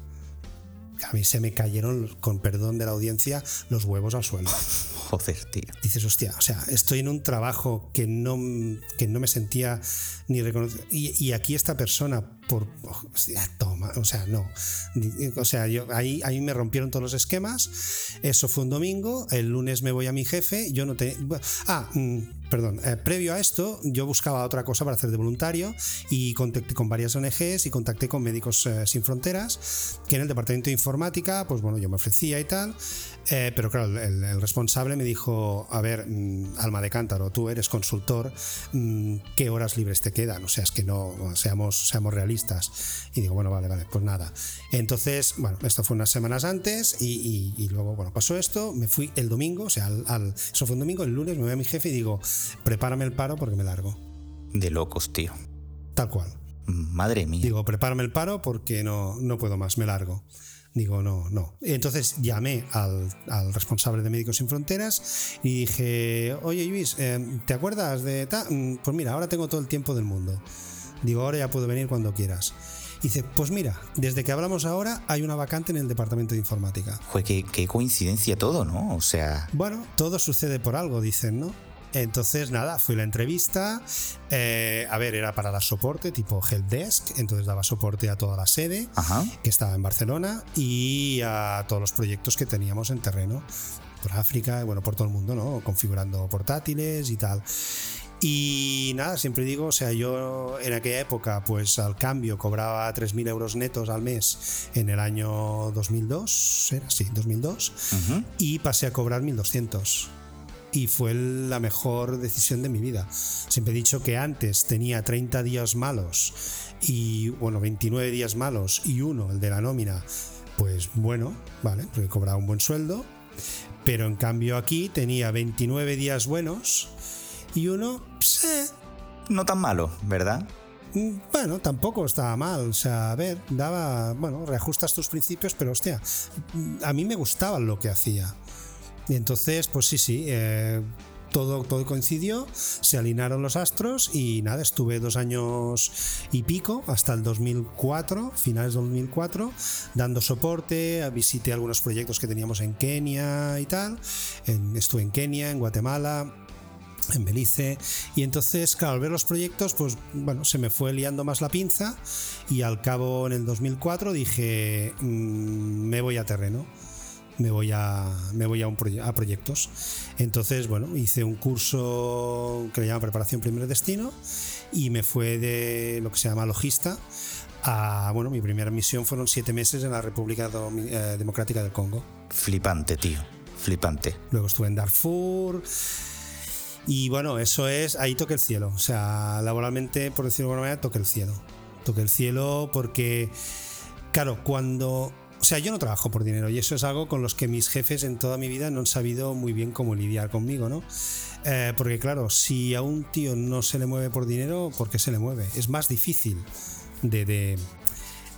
A mí se me cayeron, con perdón de la audiencia, los huevos al suelo Joder, tío. dices, hostia, o sea, estoy en un trabajo que no, que no me sentía ni reconocido. Y, y aquí esta persona, por. hostia, toma, o sea, no. O sea, yo, ahí, ahí me rompieron todos los esquemas. Eso fue un domingo. El lunes me voy a mi jefe. Yo no tenía. Ah, mm, perdón. eh, previo a esto, yo buscaba otra cosa para hacer de voluntario y contacté con varias ONGs y contacté con Médicos eh, Sin Fronteras, que en el departamento de informática, pues bueno, yo me ofrecía y tal. Eh, pero claro, el, el responsable me dijo, a ver, mm, alma de cántaro, tú eres consultor, mm, ¿qué horas libres te quedan? O sea, es que no, seamos, seamos realistas. Y digo, bueno, vale, vale, pues nada. Entonces, bueno, esto fue unas semanas antes y, y- y luego, bueno, pasó esto, me fui el domingo, o sea, al, al- eso fue un domingo, el lunes me voy a mi jefe y digo, prepárame el paro porque me largo. De locos, tío. Tal cual. Madre mía. Digo, prepárame el paro porque no, no puedo más, me largo. Digo, no, no. Entonces llamé al, al responsable de Médicos Sin Fronteras y dije, oye Luis, eh, ¿te acuerdas de tal? Mm, Pues mira, ahora tengo todo el tiempo del mundo. Digo, ahora ya puedo venir cuando quieras. Y dice, pues mira, desde que hablamos ahora hay una vacante en el departamento de informática. Joder, qué, qué coincidencia todo, ¿no? O sea, Bueno, todo sucede por algo, dicen, ¿no? Entonces, nada, fui a la entrevista. eh, a ver, era para dar soporte, tipo helpdesk. Entonces daba soporte a toda la sede, Ajá. que estaba en Barcelona, y a todos los proyectos que teníamos en terreno. Por África, bueno, por todo el mundo, ¿no? Configurando portátiles y tal. Y nada, siempre digo, o sea, yo en aquella época, pues al cambio cobraba 3.000 euros netos al mes en el año 2002, ¿era? Sí, 2002, Ujú. y pasé a cobrar 1.200. Y fue la mejor decisión de mi vida. Siempre he dicho que antes tenía 30 días malos y, bueno, 29 días malos y uno, el de la nómina, pues bueno, vale, porque cobraba un buen sueldo. Pero en cambio aquí tenía 29 días buenos y uno, pues, eh, No tan malo, ¿verdad? mm, bueno, tampoco estaba mal. O sea, a ver, daba, bueno, reajustas tus principios, pero hostia, a mí me gustaba lo que hacía. Y entonces, pues sí, sí, eh, todo, todo coincidió, se alinearon los astros y nada, estuve dos años y pico, hasta el 2004, finales del 2004, dando soporte, visité algunos proyectos que teníamos en Kenia y tal. Estuve en Kenia, en Guatemala, en Belice y entonces claro al ver los proyectos pues bueno se me fue liando más la pinza y al cabo en el 2004 dije "Mm, me voy a terreno me voy a me voy a, un proye- a proyectos entonces bueno hice un curso que le llama preparación primer destino y me fue de lo que se llama logista a bueno mi primera misión fueron siete meses en la República eh, Democrática del Congo Flipante, tío. Flipante. Luego estuve en Darfur. Y bueno, eso es, ahí toqué el cielo. O sea, laboralmente, por decirlo de alguna manera, toqué el cielo. Toqué el cielo porque, claro, cuando... O sea, yo no trabajo por dinero y eso es algo con los que mis jefes en toda mi vida no han sabido muy bien cómo lidiar conmigo, ¿no? Eh, porque claro, si a un tío no se le mueve por dinero, ¿por qué se le mueve? Es más difícil de, de,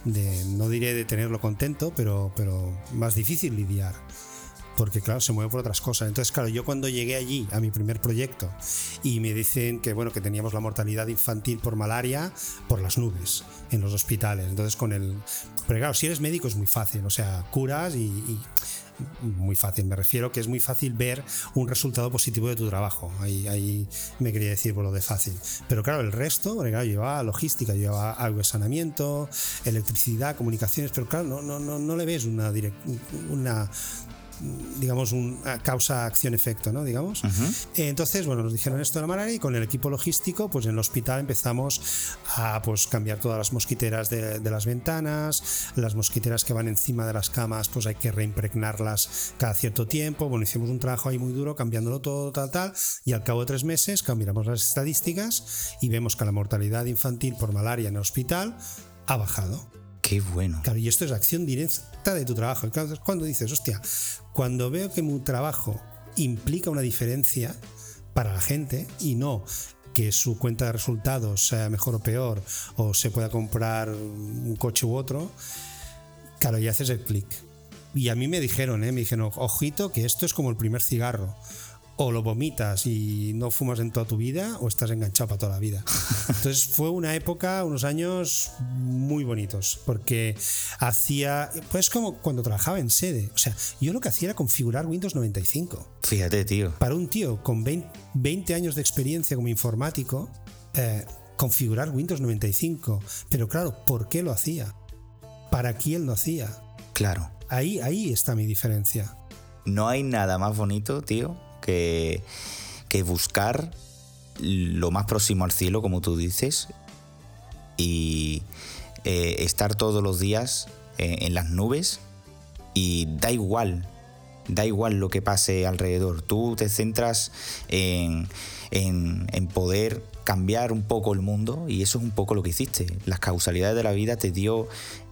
de- no diré de tenerlo contento, pero, pero más difícil lidiar porque claro, se mueve por otras cosas. Entonces, claro, yo cuando llegué allí a mi primer proyecto y me dicen que bueno, que teníamos la mortalidad infantil por malaria por las nubes en los hospitales. Entonces, con el pero claro, si eres médico es muy fácil, o sea, curas y, muy fácil, me refiero que es muy fácil ver un resultado positivo de tu trabajo. Ahí, ahí me quería decir por lo de fácil. Pero claro, el resto, porque claro, llevaba logística, llevaba algo de saneamiento, electricidad, comunicaciones, pero claro, no, no, no, no le ves una, direc- una digamos, una causa, acción, efecto, ¿no? Digamos. Entonces, bueno, nos dijeron esto de la malaria y con el equipo logístico, pues en el hospital empezamos a pues cambiar todas las mosquiteras de, de las ventanas, las mosquiteras que van encima de las camas, pues hay que reimpregnarlas cada cierto tiempo. Bueno, hicimos un trabajo ahí muy duro, cambiándolo todo, tal, tal, y al cabo de tres meses cambiamos las estadísticas y vemos que la mortalidad infantil por malaria en el hospital ha bajado. Qué bueno. Claro, y esto es acción directa de tu trabajo. Claro, Cuando dices, hostia, cuando veo que mi trabajo implica una diferencia para la gente y no que su cuenta de resultados sea mejor o peor o se pueda comprar un coche u otro, claro, ya haces el clic. Y a mí me dijeron, ¿eh? me dijeron, ojito, que esto es como el primer cigarro. O lo vomitas y no fumas en toda tu vida, o estás enganchado para toda la vida. Entonces fue una época, unos años muy bonitos, porque hacía, pues como cuando trabajaba en sede. O sea, yo lo que hacía era configurar Windows 95. Fíjate, tío. Para un tío con 20, 20 años de experiencia como informático, eh, configurar Windows 95. Pero claro, ¿por qué lo hacía? ¿Para quién lo hacía? Claro. Ahí, ahí está mi diferencia. No hay nada más bonito, tío, que, buscar lo más próximo al cielo, como tú dices, y eh, estar todos los días eh, en las nubes y da igual, da igual lo que pase alrededor. Tú te centras en, en- en poder cambiar un poco el mundo y eso es un poco lo que hiciste. Las causalidades de la vida te dio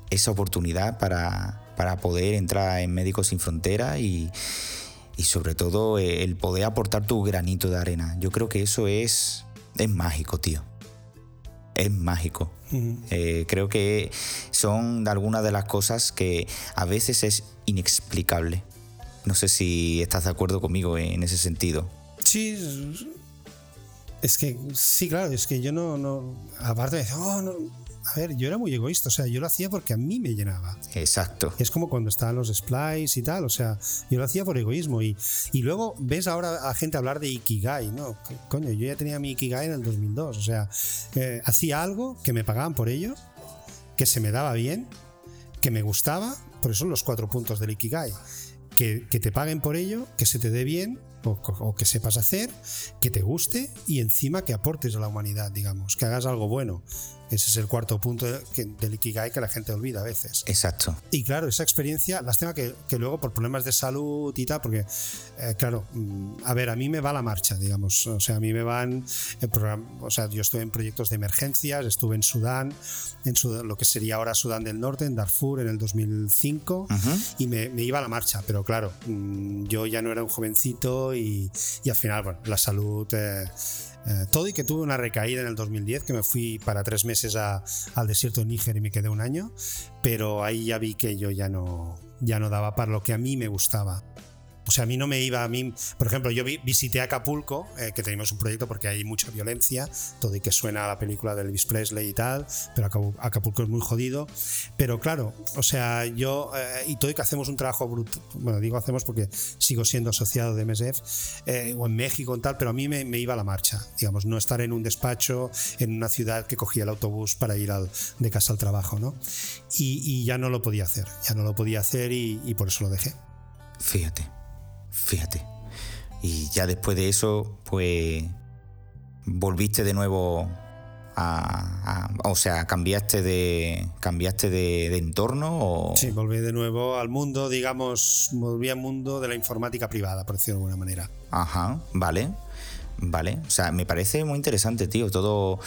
esa oportunidad para, para poder entrar en Médicos Sin Fronteras y, y sobre todo eh, el poder aportar tu granito de arena. Yo creo que eso es, es mágico, tío. Es mágico. Eh, creo que son algunas de las cosas que a veces es inexplicable. No sé si estás de acuerdo conmigo en ese sentido. Sí, es- Es que, sí, claro, es que yo no. no aparte, de, oh, no, a ver, yo era muy egoísta, o sea, yo lo hacía porque a mí me llenaba. Exacto. Es como cuando estaban los splice y tal, o sea, yo lo hacía por egoísmo. Y, y luego ves ahora a gente hablar de Ikigai, ¿no? Coño, yo ya tenía mi Ikigai en el 2002, o sea, eh, hacía algo que me pagaban por ello, que se me daba bien, que me gustaba, por eso son los cuatro puntos del Ikigai. Que, que te paguen por ello, que se te dé bien o, o, que sepas hacer, que te guste y encima que aportes a la humanidad, digamos, que hagas algo bueno. Ese es el cuarto punto del Ikigai que la gente olvida a veces. Exacto. Y claro, esa experiencia, lástima que, que luego por problemas de salud y tal, porque, eh, claro, a ver, a mí me va la marcha, digamos. O sea, a mí me van, o sea, yo estuve en proyectos de emergencias, estuve en Sudán, en Sudán, lo que sería ahora Sudán del Norte, en Darfur en el 2005, uh -huh. y me, me, iba a la marcha, pero claro, yo ya no era un jovencito y, y al final, bueno, la salud... Eh, eh, todo y que tuve una recaída en el 2010, que me fui para tres meses a, al desierto de Níger y me quedé un año, pero ahí ya vi que yo ya no, ya no daba para lo que a mí me gustaba. O sea, a mí no me iba a mí. Por ejemplo, yo vi, visité Acapulco, eh, que tenemos un proyecto porque hay mucha violencia, todo y que suena a la película de Elvis Presley y tal, pero Acapulco es muy jodido. Pero claro, o sea, yo eh, y todo y que hacemos un trabajo brutal. Bueno, digo hacemos porque sigo siendo asociado de MSF eh, o en México y tal, pero a mí me, me, iba a la marcha, digamos, no estar en un despacho en una ciudad que cogía el autobús para ir al, de casa al trabajo, ¿no? Y, y, ya no lo podía hacer, ya no lo podía hacer y, y por eso lo dejé. Fíjate. Fíjate. Y ya después de eso, pues volviste de nuevo a, a, o sea, cambiaste de cambiaste de, de, entorno o Sí, volví de nuevo al mundo, digamos, volví al mundo de la informática privada, por decirlo de alguna manera. Ajá, vale. Vale, o sea, me parece muy interesante, tío, todo,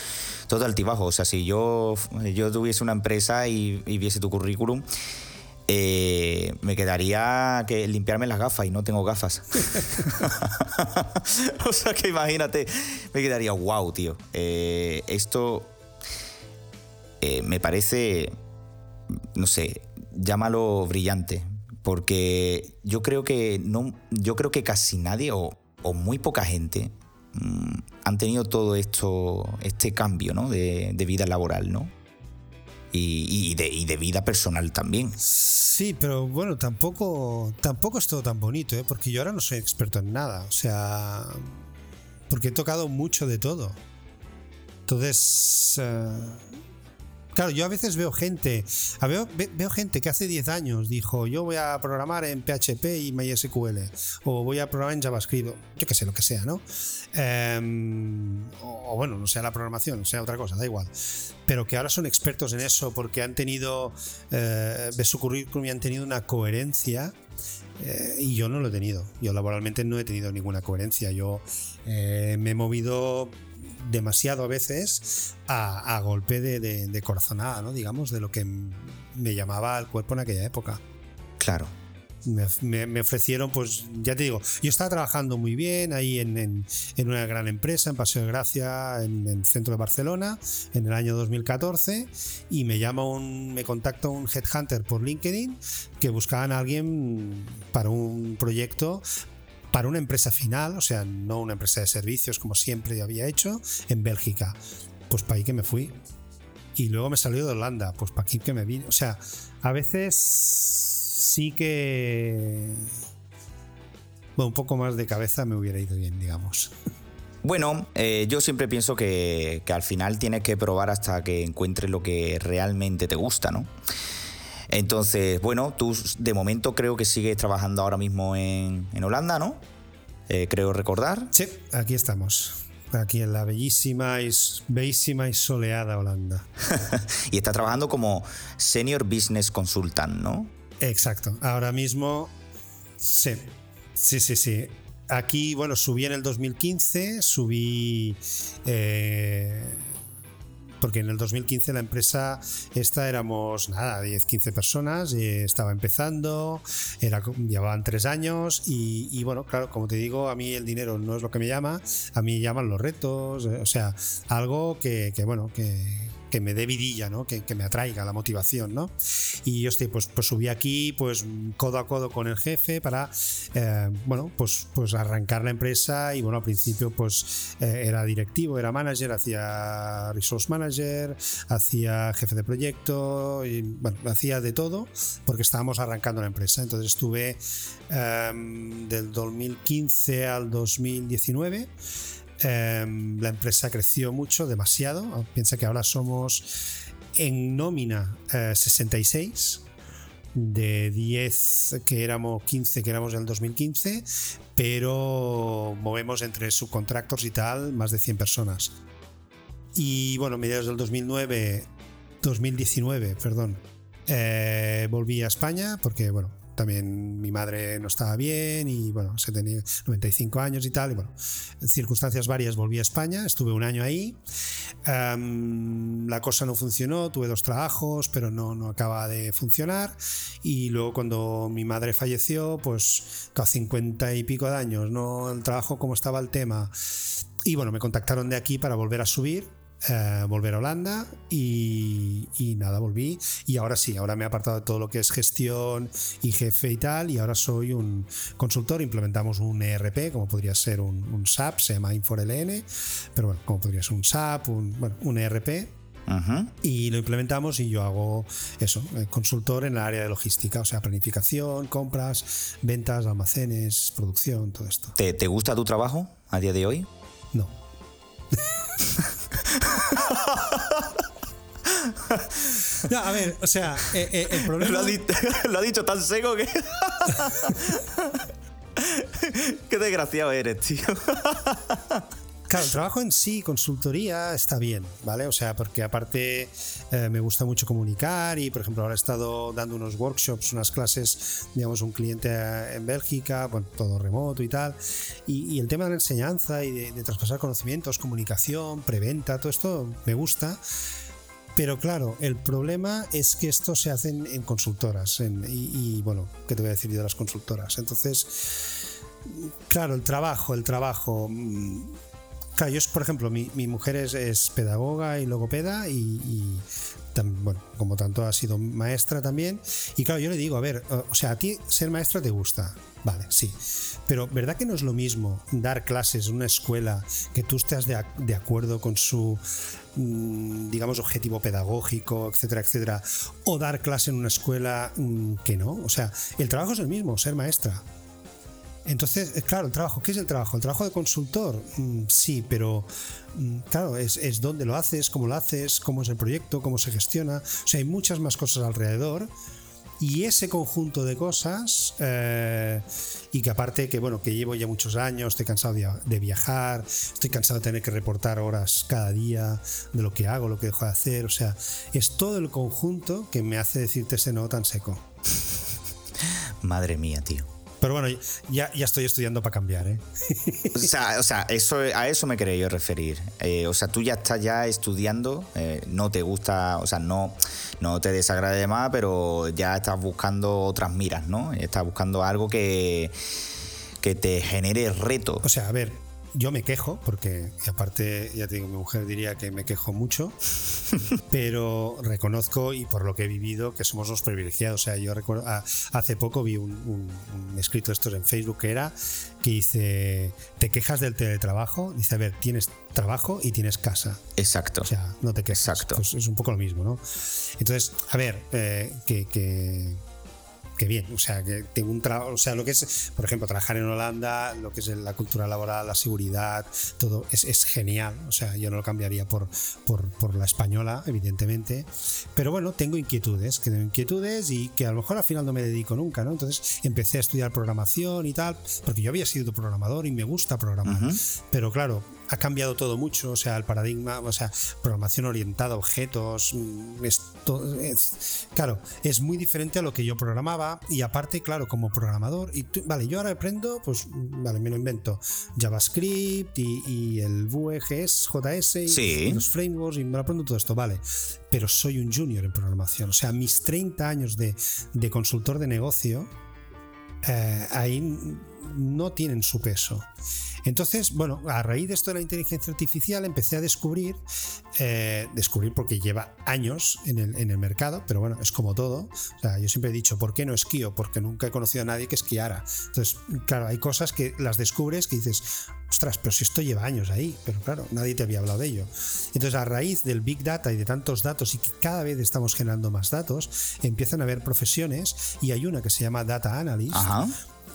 todo altibajo. O sea, si yo, yo tuviese una empresa y, y viese tu currículum, eh, me quedaría que limpiarme las gafas y no tengo gafas. o sea que imagínate, me quedaría wow, tío. Eh, esto eh, me parece, no sé, llámalo brillante, porque yo creo que no, yo creo que casi nadie o, o muy poca gente mmm, han tenido todo esto, este cambio, ¿no? De, de vida laboral, ¿no? Y, de, y, de, vida personal también. Sí, pero bueno, tampoco, tampoco es todo tan bonito, ¿eh? porque yo ahora no soy experto en nada, o sea, porque he tocado mucho de todo. Entonces, uh, claro, yo a veces veo gente, veo, gente que hace 10 años dijo, yo voy a programar en PHP y MySQL, o voy a programar en JavaScript, yo qué sé, lo que sea, ¿no? Um, o, bueno, no sea la programación, sea otra cosa, da igual. Pero que ahora son expertos en eso porque han tenido, eh, ves su currículum y han tenido una coherencia. Eh, y yo no lo he tenido. Yo laboralmente no he tenido ninguna coherencia. Yo eh, me he movido demasiado a veces a, a golpe de, de, de, corazonada, ¿no? digamos, de lo que me llamaba el cuerpo en aquella época. Claro. Me, me, me, ofrecieron, pues ya te digo, yo estaba trabajando muy bien ahí en, en, en una gran empresa, en Paseo de Gracia, en, el centro de Barcelona, en el año 2014, y me llama un, me contacta un headhunter por LinkedIn que buscaban a alguien para un proyecto para una empresa final, o sea, no una empresa de servicios como siempre había hecho, en Bélgica. Pues para ahí que me fui. Y luego me salió de Holanda, pues para aquí que me vine. O sea, a veces sí que. Bueno, un poco más de cabeza me hubiera ido bien, digamos. Bueno, eh, yo siempre pienso que, que, al final tienes que probar hasta que encuentres lo que realmente te gusta, ¿no? Entonces, bueno, tú de momento creo que sigues trabajando ahora mismo en, en Holanda, ¿no? Eh, creo recordar. Sí, aquí estamos. Aquí en la bellísima y, bellísima y soleada Holanda. y está trabajando como Senior Business Consultant, ¿no? Exacto. Ahora mismo, sí. Sí, sí, sí. Aquí, bueno, subí en el 2015, subí... Eh, porque en el 2015 la empresa esta éramos nada, 10, 15 personas, y estaba empezando, era, llevaban tres años y, y, bueno, claro, como te digo, a mí el dinero no es lo que me llama, a mí llaman los retos, o sea, algo que, que bueno, que, que me dé vidilla, ¿no? Que, que, me atraiga la motivación, ¿no? Y hostia, pues, pues subí aquí, pues codo a codo con el jefe para, eh, bueno, pues, pues arrancar la empresa y bueno, al principio pues eh, era directivo, era manager, hacía resource manager, hacía jefe de proyecto, y bueno, hacía de todo porque estábamos arrancando la empresa. Entonces estuve em, del 2015 al 2019. Em, la empresa creció mucho, demasiado. Piensa que ahora somos en nómina 66 eh, de 10 que éramos 15 que éramos en el 2015 pero movemos entre subcontractors y tal más de 100 personas y bueno mediados del 2009 2019 perdón eh, volví a España porque bueno también mi madre no estaba bien y bueno, se tenía 95 años y tal, y bueno, circunstancias varias volví a España, estuve un año ahí, la cosa no funcionó, tuve dos trabajos, pero no, no acaba de funcionar. Y luego cuando mi madre falleció, pues a 50 y pico de años, ¿no? El trabajo, como estaba el tema, y bueno, me contactaron de aquí para volver a subir eh, volver a Holanda y, nada, volví. Y ahora sí, ahora me he apartado de todo lo que es gestión y jefe y tal, y ahora soy un consultor. Implementamos un ERP, como podría ser un, SAP, se llama InfoLN, pero bueno, como podría ser un SAP, un, bueno, un ERP. Y lo implementamos y yo hago eso, eh, consultor en el área de logística, o sea, planificación, compras, ventas, almacenes, producción, todo esto. ¿Te, te gusta tu trabajo a día de hoy? No. No, a ver, o sea, eh, eh, el problema. Lo ha, dicho tan seco que. Qué desgraciado eres, tío. Claro, el trabajo en sí, consultoría, está bien, ¿vale? O sea, porque aparte eh, me gusta mucho comunicar y, por ejemplo, ahora he estado dando unos workshops, unas clases, digamos, un cliente en Bélgica, bueno, todo remoto y tal. Y, el tema de la enseñanza y de, traspasar conocimientos, comunicación, preventa, todo esto me gusta. Pero claro, el problema es que esto se hace en, consultoras. y, y, bueno, ¿qué te voy a decir yo de las consultoras? Entonces, claro, el trabajo, el trabajo mm, Claro, yo, por ejemplo, mi, mujer es, pedagoga y logopeda y, bueno, como tanto ha sido maestra también. Y claro, yo le digo, a ver, o sea, a ti ser maestra te gusta. Vale, sí. Pero ¿verdad que no es lo mismo dar clases en una escuela que tú estés de, de acuerdo con su, mm, digamos, objetivo pedagógico, etcétera, etcétera, o dar clase en una escuela mm, que no? O sea, el trabajo es el mismo, ser maestra. Entonces, eh, claro, el trabajo, ¿qué es el trabajo? ¿El trabajo de consultor? Mm, sí, pero mm, claro, es, es dónde lo haces, cómo lo haces, cómo es el proyecto, cómo se gestiona. O sea, hay muchas más cosas alrededor. Y ese conjunto de cosas, eh, y que aparte que bueno, que llevo ya muchos años, estoy cansado de, viajar, estoy cansado de tener que reportar horas cada día de lo que hago, lo que dejo de hacer. O sea, es todo el conjunto que me hace decirte ese no tan seco. Madre mía, tío. Pero bueno, ya, ya estoy estudiando para cambiar, ¿eh? O sea, o sea eso, a eso me quería yo referir. Eh, o sea, tú ya estás ya estudiando, eh, no te gusta, o sea, no, no te desagrade más, pero ya estás buscando otras miras, ¿no? Estás buscando algo que, que te genere reto. O sea, a ver, yo me quejo, porque aparte, ya te digo, mi mujer diría que me quejo mucho, pero reconozco y por lo que he vivido que somos los privilegiados. O sea, yo recuerdo, hace poco vi un, escrito de estos en Facebook que era que dice, ¿te quejas del teletrabajo? Dice, a ver, tienes trabajo y tienes casa. Exacto. O sea, no te quejas. Exacto. Pues es un poco lo mismo, ¿no? Entonces, a ver, eh, que, que que bien, o sea, que tengo un trabajo, o sea, lo que es, por ejemplo, trabajar en Holanda, lo que es la cultura laboral, la seguridad, todo es, es genial, o sea, yo no lo cambiaría por, por, por, la española, evidentemente, pero bueno, tengo inquietudes, que tengo inquietudes y que a lo mejor al final no me dedico nunca, ¿no? Entonces empecé a estudiar programación y tal, porque yo había sido programador y me gusta programar, pero claro, ha cambiado todo mucho, o sea, el paradigma, o sea, programación orientada a objetos, mm, es, claro, es muy diferente a lo que yo programaba y aparte, claro, como programador, y vale, yo ahora aprendo, pues, vale, me lo invento, JavaScript y, el Vue.js, JS y, los frameworks y me lo aprendo todo esto, vale, pero soy un junior en programación, o sea, mis 30 años de, consultor de negocio, eh, ahí no tienen su peso. Entonces, bueno, a raíz de esto de la inteligencia artificial empecé a descubrir, eh, descubrir porque lleva años en el, en el, mercado, pero bueno, es como todo. O sea, yo siempre he dicho, ¿por qué no esquío? Porque nunca he conocido a nadie que esquiara. Entonces, claro, hay cosas que las descubres que dices, ostras, pero si esto lleva años ahí, pero claro, nadie te había hablado de ello. Entonces, a raíz del Big Data y de tantos datos y que cada vez estamos generando más datos, empiezan a haber profesiones y hay una que se llama Data Analyst.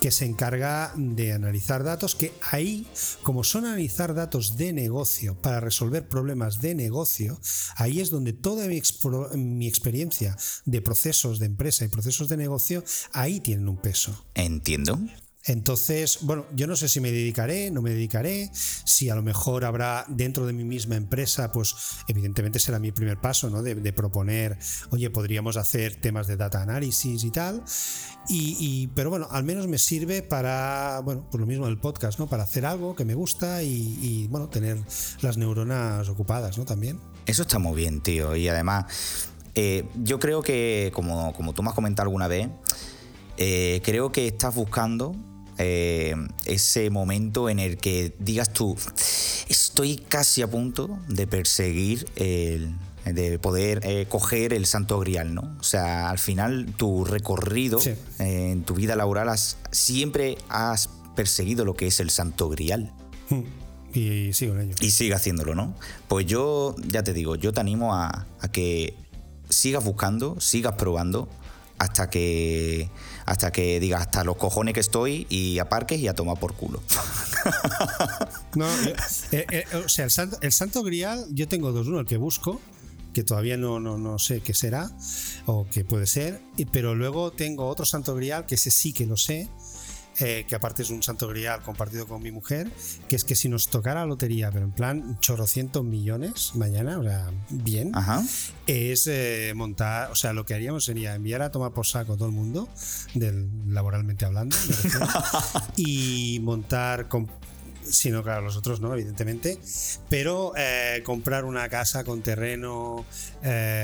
Que se encarga de analizar datos, que ahí, como son analizar datos de negocio para resolver problemas de negocio, ahí es donde toda mi, experiencia de procesos de empresa y procesos de negocio, ahí tienen un peso. Entiendo. Entonces, bueno, yo no sé si me dedicaré, no me dedicaré, si a lo mejor habrá dentro de mi misma empresa, pues evidentemente será mi primer paso, ¿no? De, proponer, oye, podríamos hacer temas de data análisis y tal. Y, pero bueno, al menos me sirve para, bueno, por lo mismo el podcast, ¿no? Para hacer algo que me gusta y, bueno, tener las neuronas ocupadas, ¿no? También. Eso está muy bien, tío. Y además, eh, yo creo que, como, como tú me has comentado alguna vez, eh, creo que estás buscando eh, ese momento en el que digas tú, estoy casi a punto de perseguir de poder eh, coger el santo grial, ¿no? O sea, al final tu recorrido eh, en tu vida laboral siempre has perseguido lo que es el santo grial. Hmm. Y sigo en ello. Y sigue haciéndolo, ¿no? Pues yo, ya te digo, yo te animo a que sigas buscando, sigas probando, hasta que hasta que digas hasta los cojones que estoy y aparques y a tomar por culo. No, eh, eh, o sea, el santo, el santo, grial, yo tengo dos. Uno, el que busco, que todavía no, no, no sé qué será o qué puede ser, pero luego tengo otro santo grial, que ese sí que lo sé, eh, que aparte es un santo grial compartido con mi mujer, que es que si nos tocara la lotería, pero en plan chorrocientos millones mañana, o sea, bien, es eh, montar, o sea, lo que haríamos sería enviar a tomar por saco a todo el mundo, del, laboralmente hablando, y montar con sino claro, los otros no, evidentemente, pero eh, comprar una casa con terreno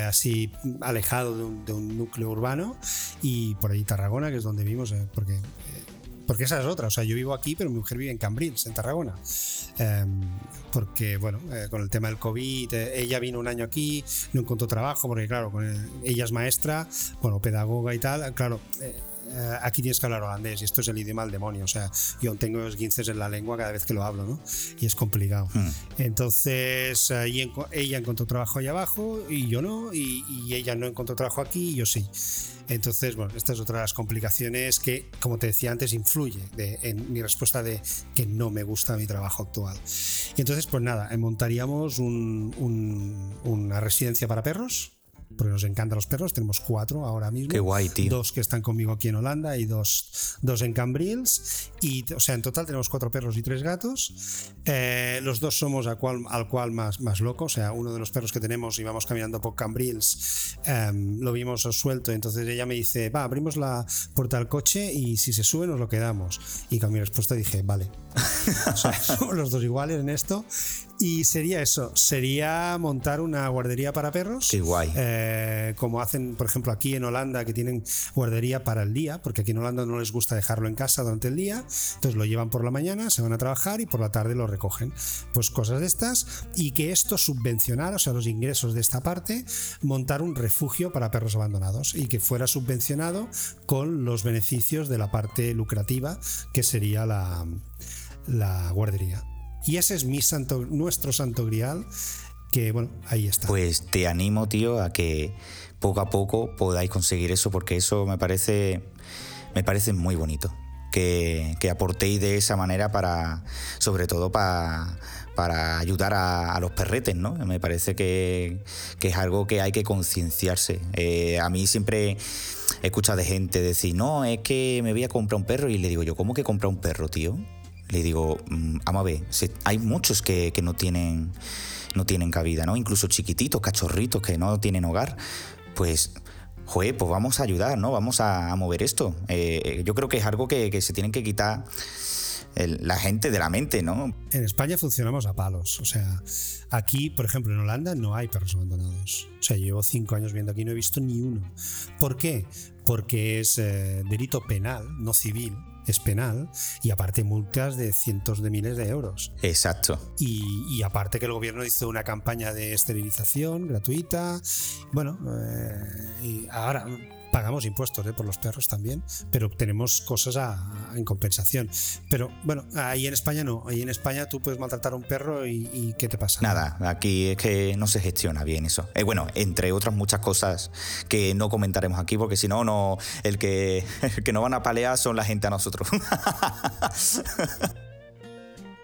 así alejado de un, de un, núcleo urbano y por ahí Tarragona, que es donde vivimos, porque porque esa es otra. O sea, yo vivo aquí, pero mi mujer vive en Cambrils, en Tarragona. Em, porque, bueno, eh, con el tema del COVID, eh, ella vino un año aquí, no encontró trabajo, porque, claro, ella es maestra, bueno, pedagoga y tal. Claro, eh, aquí tienes que hablar holandés y esto es el idioma del demonio. O sea, yo tengo esguinces en la lengua cada vez que lo hablo, ¿no? Y es complicado. Hmm. Entonces, ella encontró trabajo ahí abajo y yo no, y, y ella no encontró trabajo aquí y yo sí. Entonces, bueno, esta es otra de las complicaciones que, como te decía antes, influye en mi respuesta de que no me gusta mi trabajo actual. Y entonces, pues nada, montaríamos una residencia para perros porque nos encantan los perros. Tenemos cuatro ahora mismo. Qué guay, tío. Dos que están conmigo aquí en Holanda y dos, dos en Cambrils. Y, o sea, en total tenemos cuatro perros y tres gatos. Eh, los dos somos al cual, al cual más, más loco. O sea, uno de los perros que tenemos íbamos caminando por Cambrils, em, lo vimos suelto. Entonces ella me dice, va, abrimos la puerta del coche y si se sube nos lo quedamos. Y con mi respuesta dije, vale. somos los dos iguales en esto. Y sería eso, sería montar una guardería para perros. Qué guay. Eh, como hacen, por ejemplo, aquí en Holanda, que tienen guardería para el día, porque aquí en Holanda no les gusta dejarlo en casa durante el día, entonces lo llevan por la mañana, se van a trabajar y por la tarde lo recogen. Pues cosas de estas, y que esto subvencionara, o sea, los ingresos de esta parte, montar un refugio para perros abandonados y que fuera subvencionado con los beneficios de la parte lucrativa, que sería la, la guardería. Y ese es mi santo, nuestro santo grial, que bueno, ahí está. Pues te animo, tío, a que poco a poco podáis conseguir eso, porque eso me parece, me parece muy bonito. Que, aportéis de esa manera para, sobre todo para, para ayudar a, los perretes, ¿no? Me parece que, es algo que hay que concienciarse. Eh, a mí siempre he escuchado de gente decir, no, es que me voy a comprar un perro y le digo yo, ¿cómo que comprar un perro, tío? Le digo, mm, vamos a ver, hay muchos que, no, tienen, no tienen cabida, ¿no? Incluso chiquititos, cachorritos que no tienen hogar, pues... Joder, pues vamos a ayudar, ¿no? Vamos a, mover esto. Eh, yo creo que es algo que, se tienen que quitar la gente de la mente, ¿no? En España funcionamos a palos. O sea, aquí, por ejemplo, en Holanda no hay perros abandonados. O sea, llevo cinco años viendo aquí, no he visto ni uno. ¿Por qué? Porque es eh, delito penal, no civil, es penal, y aparte multas de cientos de miles de euros. Exacto. Y, y aparte que el gobierno hizo una campaña de esterilización gratuita. Bueno, eh, y ahora pagamos impuestos ¿eh? por los perros también, pero tenemos cosas a- en compensación. Pero bueno, ahí en España no. Ahí en España tú puedes maltratar a un perro y, ¿qué te pasa? Nada, aquí es que no se gestiona bien eso. Eh, bueno, entre otras muchas cosas que no comentaremos aquí, porque si no, no el que, que nos van a palear son la gente a nosotros.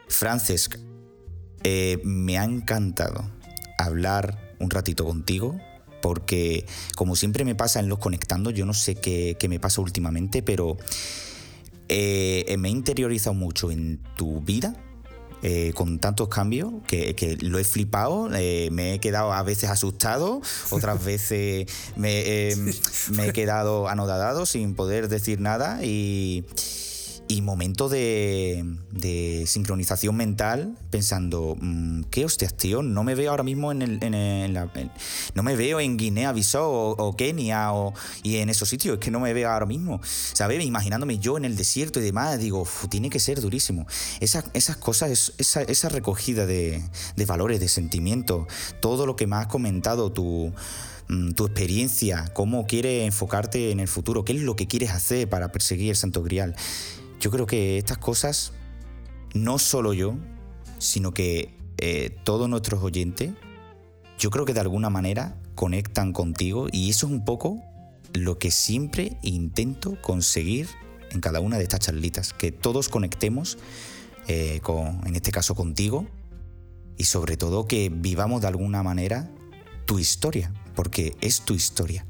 Francesc, eh, me ha encantado hablar un ratito contigo, porque como siempre me pasa en los conectando, yo no sé qué, qué me pasa últimamente, pero eh, me he interiorizado mucho en tu vida, eh, con tantos cambios que, que lo he flipado, eh, me he quedado a veces asustado, otras veces me, me he quedado anodadado sin poder decir nada y, y momento de, sincronización mental pensando, mm, ¿qué hostias, tío? No me veo ahora mismo en el... no me veo en Guinea-Bissau o, o Kenia o, y en esos sitios, es que no me veo ahora mismo, ¿sabes? Imaginándome yo en el desierto y demás, digo, "Uf, tiene que ser durísimo. Esas, cosas, es- esa, recogida de, de valores, de sentimientos, todo lo que me has comentado, tu mm, tu experiencia, cómo quieres enfocarte en el futuro, qué es lo que quieres hacer para perseguir el Santo Grial. Yo creo que estas cosas, no solo yo, sino que eh, todos nuestros oyentes, yo creo que de alguna manera conectan contigo y eso es un poco lo que siempre intento conseguir en cada una de estas charlitas, que todos conectemos eh, con, en este caso contigo, y sobre todo que vivamos de alguna manera tu historia, porque es tu historia.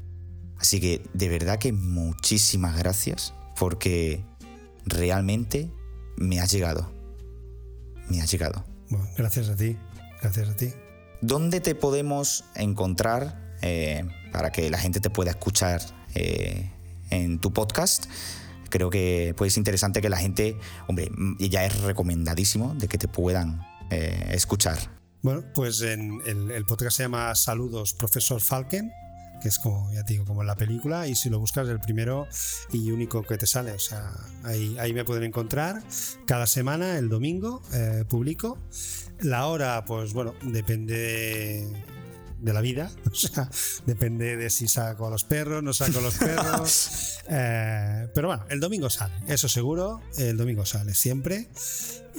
Así que de verdad que muchísimas gracias, porque realmente me has llegado. Me has llegado. Bueno, gracias a ti. Gracias a ti. ¿Dónde te podemos encontrar eh, para que la gente te pueda escuchar eh, en tu podcast? Creo que pues, es interesante que la gente, hombre, mm, ya es recomendadísimo de que te puedan eh, escuchar. Bueno, pues en el, el podcast se llama Saludos, profesor Falken, que es como, ya te digo, como la película, y si lo buscas, el primero y único que te sale. O sea, ahí, ahí me pueden encontrar. Cada semana, el domingo, eh, publico. La hora, pues bueno, depende de, la vida. O sea, depende de si saco a los perros, no saco a los perros. Eh, pero bueno, el domingo sale, eso seguro. El domingo sale siempre.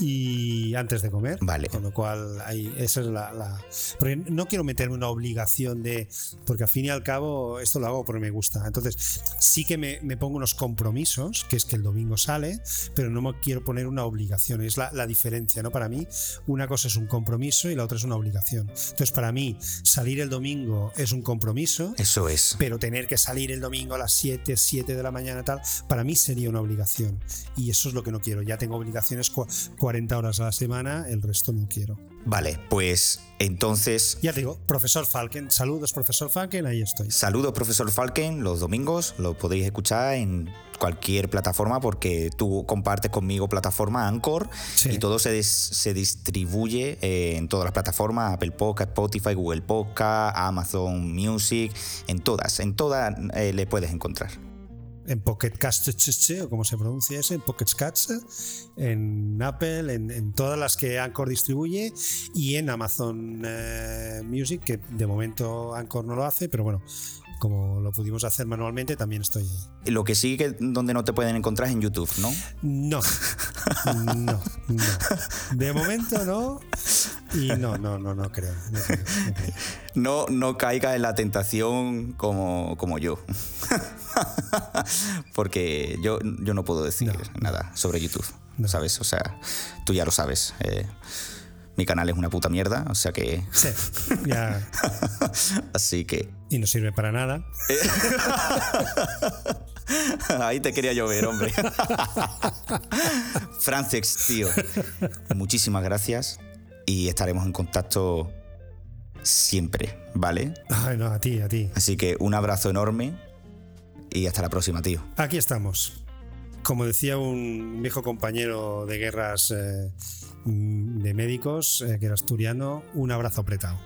Y antes de comer. Vale. Con lo cual, ahí, esa es la, la- Porque no quiero meterme una obligación de. Porque al fin y al cabo, esto lo hago porque me gusta. Entonces, sí que me, me pongo unos compromisos, que es que el domingo sale, pero no me quiero poner una obligación. Es la, la diferencia, ¿no? Para mí, una cosa es un compromiso y la otra es una obligación. Entonces, para mí, salir el domingo es un compromiso. Eso es. Pero tener que salir el domingo a las 7, 7 de la mañana tal, para mí sería una obligación. Y eso es lo que no quiero. Ya tengo obligaciones cua- 40 horas a la semana, el resto no quiero. Vale, pues entonces Ya te digo, profesor Falken, saludos profesor Falken, ahí estoy. Saludos, profesor Falken. Los domingos lo podéis escuchar en cualquier plataforma porque tú compartes conmigo plataforma Anchor Sí. y todo se, dis- se distribuye eh, en todas las plataformas: Apple Podcast, Spotify, Google Podcast, Amazon Music, en todas. En todas eh, le puedes encontrar. En Pocket Cast, o como se pronuncia ese, en Pocket Cats, en Apple, en, todas las que Anchor distribuye y en Amazon eh, Music, que de momento Anchor no lo hace, pero bueno, como lo pudimos hacer manualmente, también estoy ahí. Lo que sí que donde no te pueden encontrar es en YouTube, ¿no? No, no, no. De momento no. Y no, no, no, no creo. No creo, no creo. No, no caiga en la tentación como, como yo. Porque yo, yo no puedo decir No. nada sobre YouTube. ¿sabes? O sea, tú ya lo sabes. eh, mi canal es una puta mierda, o sea que... Sí, ya. Así que... Y no sirve para nada. Ahí te quería llover, hombre. Francex, tío. Muchísimas gracias y estaremos en contacto siempre, ¿vale? Ay, no, a ti, a ti. Así que un abrazo enorme y hasta la próxima, tío. Aquí estamos. Como decía un viejo compañero de guerras eh, de médicos, eh, que era asturiano, un abrazo apretado.